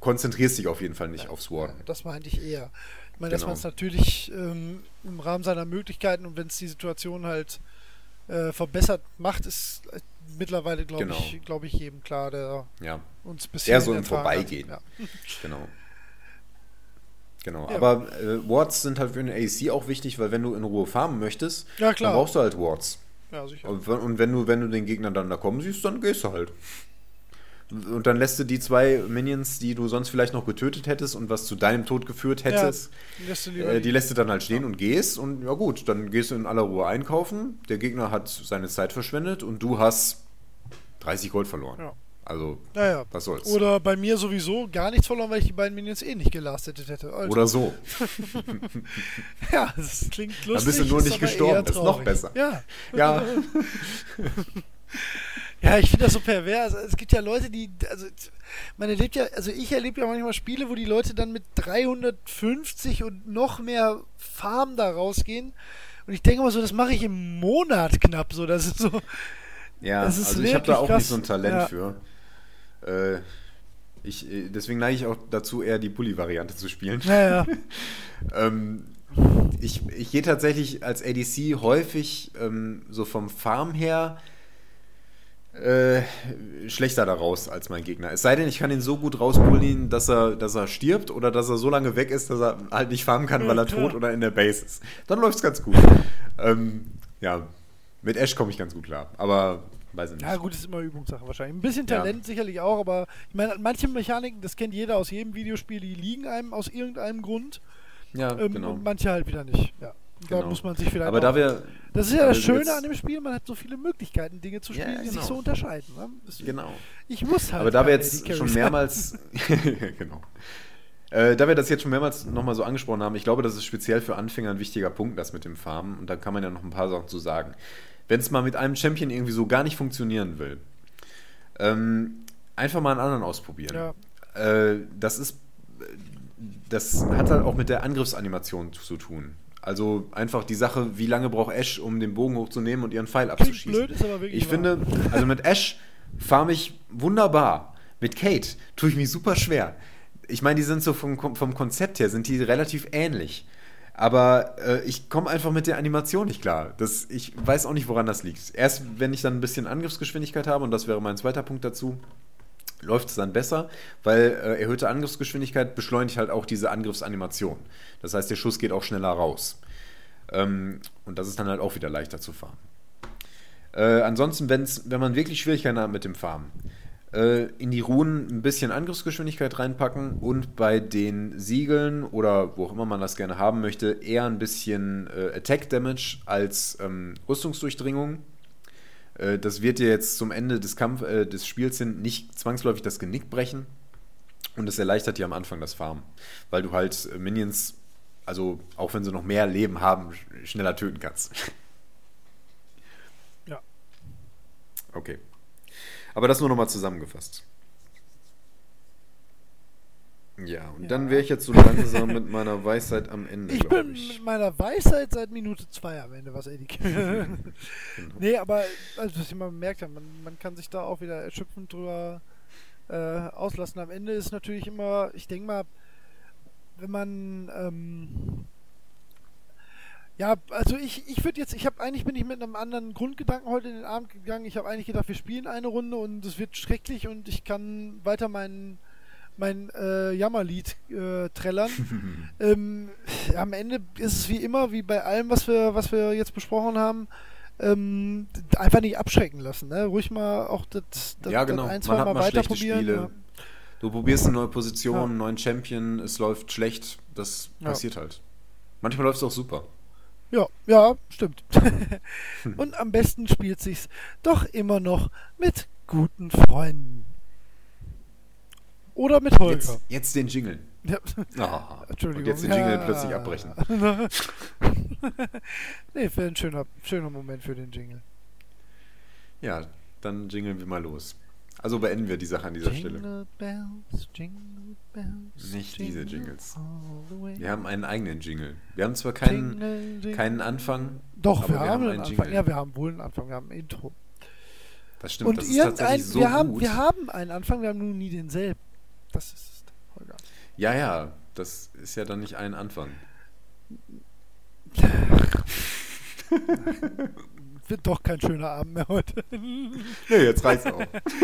konzentrierst dich auf jeden Fall nicht ja, aufs Warden. Ja, das meinte ich eher. Ich meine, genau. dass man es natürlich ähm, im Rahmen seiner Möglichkeiten und wenn es die Situation halt äh, verbessert macht, ist äh, mittlerweile, glaube genau. ich, glaube ich, jedem klar, der ja. uns bisher Eher so im Vorbeigehen. Ja. genau. Genau, ja. aber äh, Wards sind halt für eine AC auch wichtig, weil wenn du in Ruhe farmen möchtest, ja, dann brauchst du halt Wards. Ja, sicher. Und, und wenn du, wenn du den Gegner dann da kommen siehst, dann gehst du halt. Und dann lässt du die zwei Minions, die du sonst vielleicht noch getötet hättest und was zu deinem Tod geführt hättest, ja, die, lässt äh, die, lässt du dann halt stehen und gehst. Und ja gut, dann gehst du in aller Ruhe einkaufen. Der Gegner hat seine Zeit verschwendet und du hast 30 Gold verloren. Ja. Also, naja. was soll's. Oder bei mir sowieso gar nichts verloren, weil ich die beiden Minions eh nicht gelastet hätte. Also. Oder so. ja, das klingt lustig. Dann bist du nur nicht gestorben. Ist noch besser. Ja. Ja. Ja, ich finde das so pervers. Es gibt ja Leute, die, also man erlebt ja, also ich erlebe ja manchmal Spiele, wo die Leute dann mit 350 und noch mehr Farm da rausgehen. Und ich denke mal so, das mache ich im Monat knapp so. Das ist so. Ja, also ich habe da auch krass. nicht so ein Talent ja. für. Äh, ich, äh, deswegen neige ich auch dazu, eher die Pulli-Variante zu spielen. Ja, ja. ähm, ich, ich gehe tatsächlich als ADC häufig ähm, so vom Farm her äh, schlechter daraus als mein Gegner. Es sei denn, ich kann ihn so gut rauspullen, dass er, dass er stirbt oder dass er so lange weg ist, dass er halt nicht farmen kann, weil er tot oder in der Base ist. Dann läuft es ganz gut. Ähm, ja, mit Ash komme ich ganz gut klar. Aber weiß ich nicht. Ja, gut, ist immer Übungssache wahrscheinlich. Ein bisschen Ja. Talent sicherlich auch, aber ich meine, manche Mechaniken, das kennt jeder aus jedem Videospiel, die liegen einem aus irgendeinem Grund. Ja, Ähm, genau. Und manche halt wieder nicht. Ja. Da Genau. muss man sich vielleicht. Aber da wir. das ist ja da das Schöne an dem Spiel, man hat so viele Möglichkeiten, Dinge zu Ja, spielen, die sich genau. so unterscheiden. Ne? Genau. Ich muss halt. Aber da wir jetzt schon mehrmals. genau. Äh, da wir das jetzt schon mehrmals nochmal so angesprochen haben, ich glaube, das ist speziell für Anfänger ein wichtiger Punkt, das mit dem Farmen. Und da kann man ja noch ein paar Sachen zu sagen. Wenn es mal mit einem Champion irgendwie so gar nicht funktionieren will, ähm, einfach mal einen anderen ausprobieren. Ja. Äh, das ist. Das hat halt auch mit der Angriffsanimation zu tun. Also einfach die Sache, wie lange braucht Ash, um den Bogen hochzunehmen und ihren Pfeil abzuschießen. blöd, ist aber wirklich Ich wahr. finde, also mit Ash farm ich wunderbar. Mit Kate tue ich mich super schwer. Ich meine, die sind so vom, vom Konzept her, sind die relativ ähnlich. Aber äh, ich komme einfach mit der Animation nicht klar. Das, ich weiß auch nicht, woran das liegt. Erst wenn ich dann ein bisschen Angriffsgeschwindigkeit habe, und das wäre mein zweiter Punkt dazu, läuft es dann besser, weil äh, erhöhte Angriffsgeschwindigkeit beschleunigt halt auch diese Angriffsanimation. Das heißt, der Schuss geht auch schneller raus. Ähm, und das ist dann halt auch wieder leichter zu fahren. Äh, ansonsten, wenn's, wenn man wirklich Schwierigkeiten hat mit dem Farmen, äh, in die Runen ein bisschen Angriffsgeschwindigkeit reinpacken und bei den Siegeln oder wo auch immer man das gerne haben möchte, eher ein bisschen äh, Attack Damage als ähm, Rüstungsdurchdringung. Äh, das wird dir jetzt zum Ende des, Kampf, äh, des Spiels hin nicht zwangsläufig das Genick brechen. Und es erleichtert dir am Anfang das Farmen. Weil du halt äh, Minions, also auch wenn sie noch mehr Leben haben, sch- schneller töten kannst. Ja. Okay. Aber das nur nochmal zusammengefasst. Ja, und Ja. dann wäre ich jetzt so langsam mit meiner Weisheit am Ende. Ich bin ich. mit meiner Weisheit seit Minute zwei am Ende, was Eddie. Genau. nee, aber also, was ich mal bemerkt habe, man, man kann sich da auch wieder erschöpfend drüber äh, auslassen. Am Ende ist natürlich immer, ich denke mal, wenn man ähm, ja, also ich, ich würde jetzt, ich habe eigentlich bin ich mit einem anderen Grundgedanken heute in den Abend gegangen. Ich habe eigentlich gedacht, wir spielen eine Runde und es wird schrecklich und ich kann weiter meinen mein äh, Jammerlied äh, trällern. ähm, am Ende ist es wie immer, wie bei allem, was wir, was wir jetzt besprochen haben, ähm, einfach nicht abschrecken lassen. Ne? Ruhig mal auch das, das, Ja, genau. das ein, Man zwei hat Mal mal weiter schlechte probieren. Spiele. Ja. Du probierst eine neue Position, Ja. einen neuen Champion, es läuft schlecht, das Ja. passiert halt. Manchmal läuft es auch super. Ja, ja, stimmt. Und am besten spielt sich's doch immer noch mit guten Freunden. Oder mit Holger. Jetzt, jetzt den Jingle. Ja. Ah, Entschuldigung. Und jetzt den Jingle Ja. plötzlich abbrechen. nee, wäre ein schöner, schöner Moment für den Jingle. Ja, dann jingeln wir mal los. Also beenden wir die Sache an dieser Stelle. Jingle bells, jingle bells, Nicht diese jingle Jingles. the way. Wir haben einen eigenen Jingle. Wir haben zwar keinen, Jingle, keinen Anfang, Doch, aber wir, haben einen Anfang. Jingle. Ja, wir haben wohl einen Anfang, wir haben ein Intro. Das stimmt, Und das ist tatsächlich so wir, haben, gut. wir haben einen Anfang, wir haben nur nie denselben. Das ist Holger. ja, ja, das ist ja dann nicht ein Anfang. Wird doch kein schöner Abend mehr heute. Nee, jetzt reicht's auch.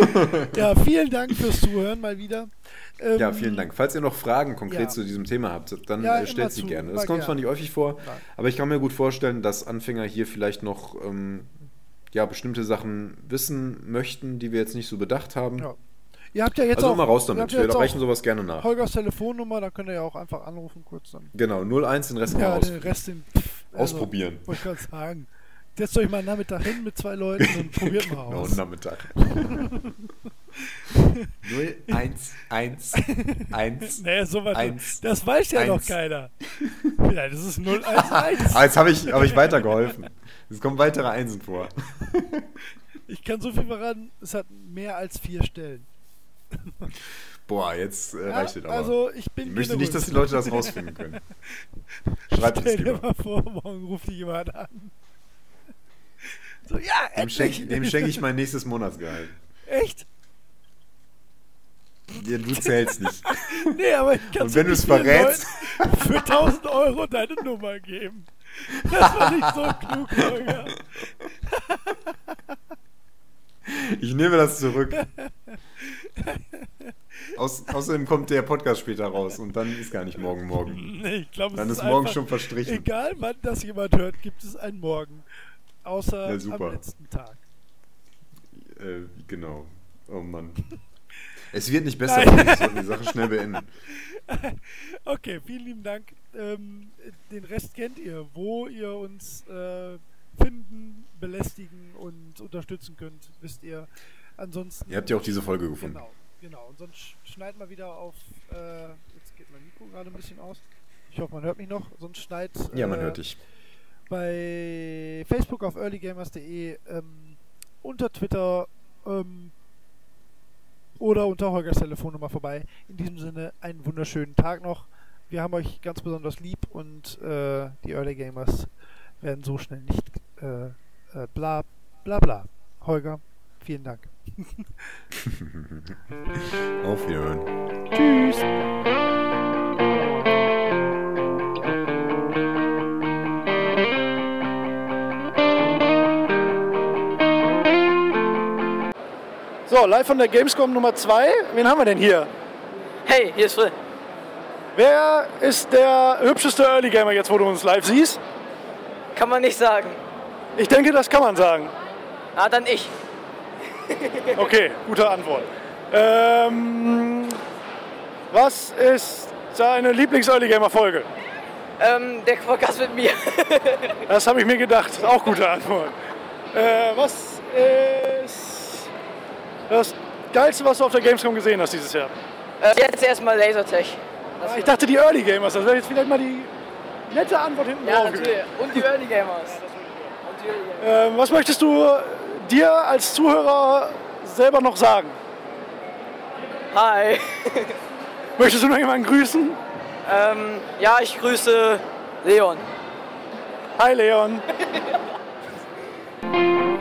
ja, vielen Dank fürs Zuhören mal wieder. Ähm, Ja, vielen Dank. Falls ihr noch Fragen konkret ja. zu diesem Thema habt, dann Ja, äh, stellt sie zu, gerne. Das kommt zwar nicht häufig vor, Nein. aber ich kann mir gut vorstellen, dass Anfänger hier vielleicht noch ähm, ja, bestimmte Sachen wissen möchten, die wir jetzt nicht so bedacht haben. Ja. Ihr habt ja jetzt also auch, immer raus damit. Wir reichen sowas gerne nach. Holgers Telefonnummer, da könnt ihr ja auch einfach anrufen kurz dann. Genau, 01, den Rest mal Ja, aus, den Rest den, also, ausprobieren. Wollte ich gerade sagen. Setzt euch mal einen Nachmittag hin mit zwei Leuten und probiert mal Genau, aus. Nachmittag. 0, 1, 1, 1. Nee, so weit. Eins. Das weiß ja noch Eins. keiner. Ja, das ist 011. Ah, jetzt habe ich, hab ich weitergeholfen. Es kommen weitere Einsen vor. Ich kann so viel verraten, es hat mehr als vier Stellen. Boah, jetzt äh, Ja, reicht es aber. also ich bin ich möchte nicht, dass die. Leute das rausfinden können. Schreibt es Stell dir lieber. mal vor, morgen ruft dich jemand an. So, ja, Dem schenke schenk ich mein nächstes Monatsgehalt. Echt? Ja, du zählst nicht. Nee, aber ich kann Und wenn du es verrätst- für 1000 Euro deine Nummer geben. Das war nicht so klug, Holger. Ich nehme das zurück. Aus, außerdem kommt der Podcast später raus und dann ist gar nicht morgen morgen. Nee, ich glaube, es Dann ist ist morgen schon verstrichen. Egal, wann das jemand hört, gibt es einen Morgen. Außer Ja, am letzten Tag. Äh, genau. Oh Mann. Es wird nicht besser, wir sollten die Sache schnell beenden. Okay, vielen lieben Dank. Ähm, den Rest kennt ihr, wo ihr uns äh, finden, belästigen und unterstützen könnt, wisst ihr. Ansonsten. Ihr habt ja auch diese Folge gefunden. Genau, genau. Und sonst sch- schneid mal wieder auf. Äh, jetzt geht mein Mikro gerade ein bisschen aus. Ich hoffe, man hört mich noch. Sonst schneid. Ja, man äh, hört dich. Bei Facebook auf earlygamers.de, ähm, unter Twitter ähm, oder unter Holgers Telefonnummer vorbei. In diesem Sinne einen wunderschönen Tag noch. Wir haben euch ganz besonders lieb und äh, die Early Gamers werden so schnell nicht äh, äh, bla bla bla. Holger, vielen Dank. Auf Wiederhören. Tschüss. So, live von der Gamescom Nummer 2. Wen haben wir denn hier? Hey, hier ist Phil. Wer ist der hübscheste Early Gamer jetzt, wo du uns live siehst? Kann man nicht sagen. Ich denke, das kann man sagen. Ah, dann ich. Okay, gute Antwort. Ähm, was ist deine Lieblings-Early Gamer-Folge? Ähm, der Podcast mit mir. Das habe ich mir gedacht. Auch gute Antwort. Äh, was ist das Geilste, was du auf der Gamescom gesehen hast dieses Jahr? äh, jetzt erstmal Lasertech. Das Ich dachte die Early Gamers. Das wäre jetzt vielleicht mal die nette Antwort hinten ja, drauf. Und die Early Gamers. Und die Early Gamers. Ähm, was möchtest du dir als Zuhörer selber noch sagen? Hi. Möchtest du noch jemanden grüßen? ähm, ja, ich grüße Leon. Hi Leon.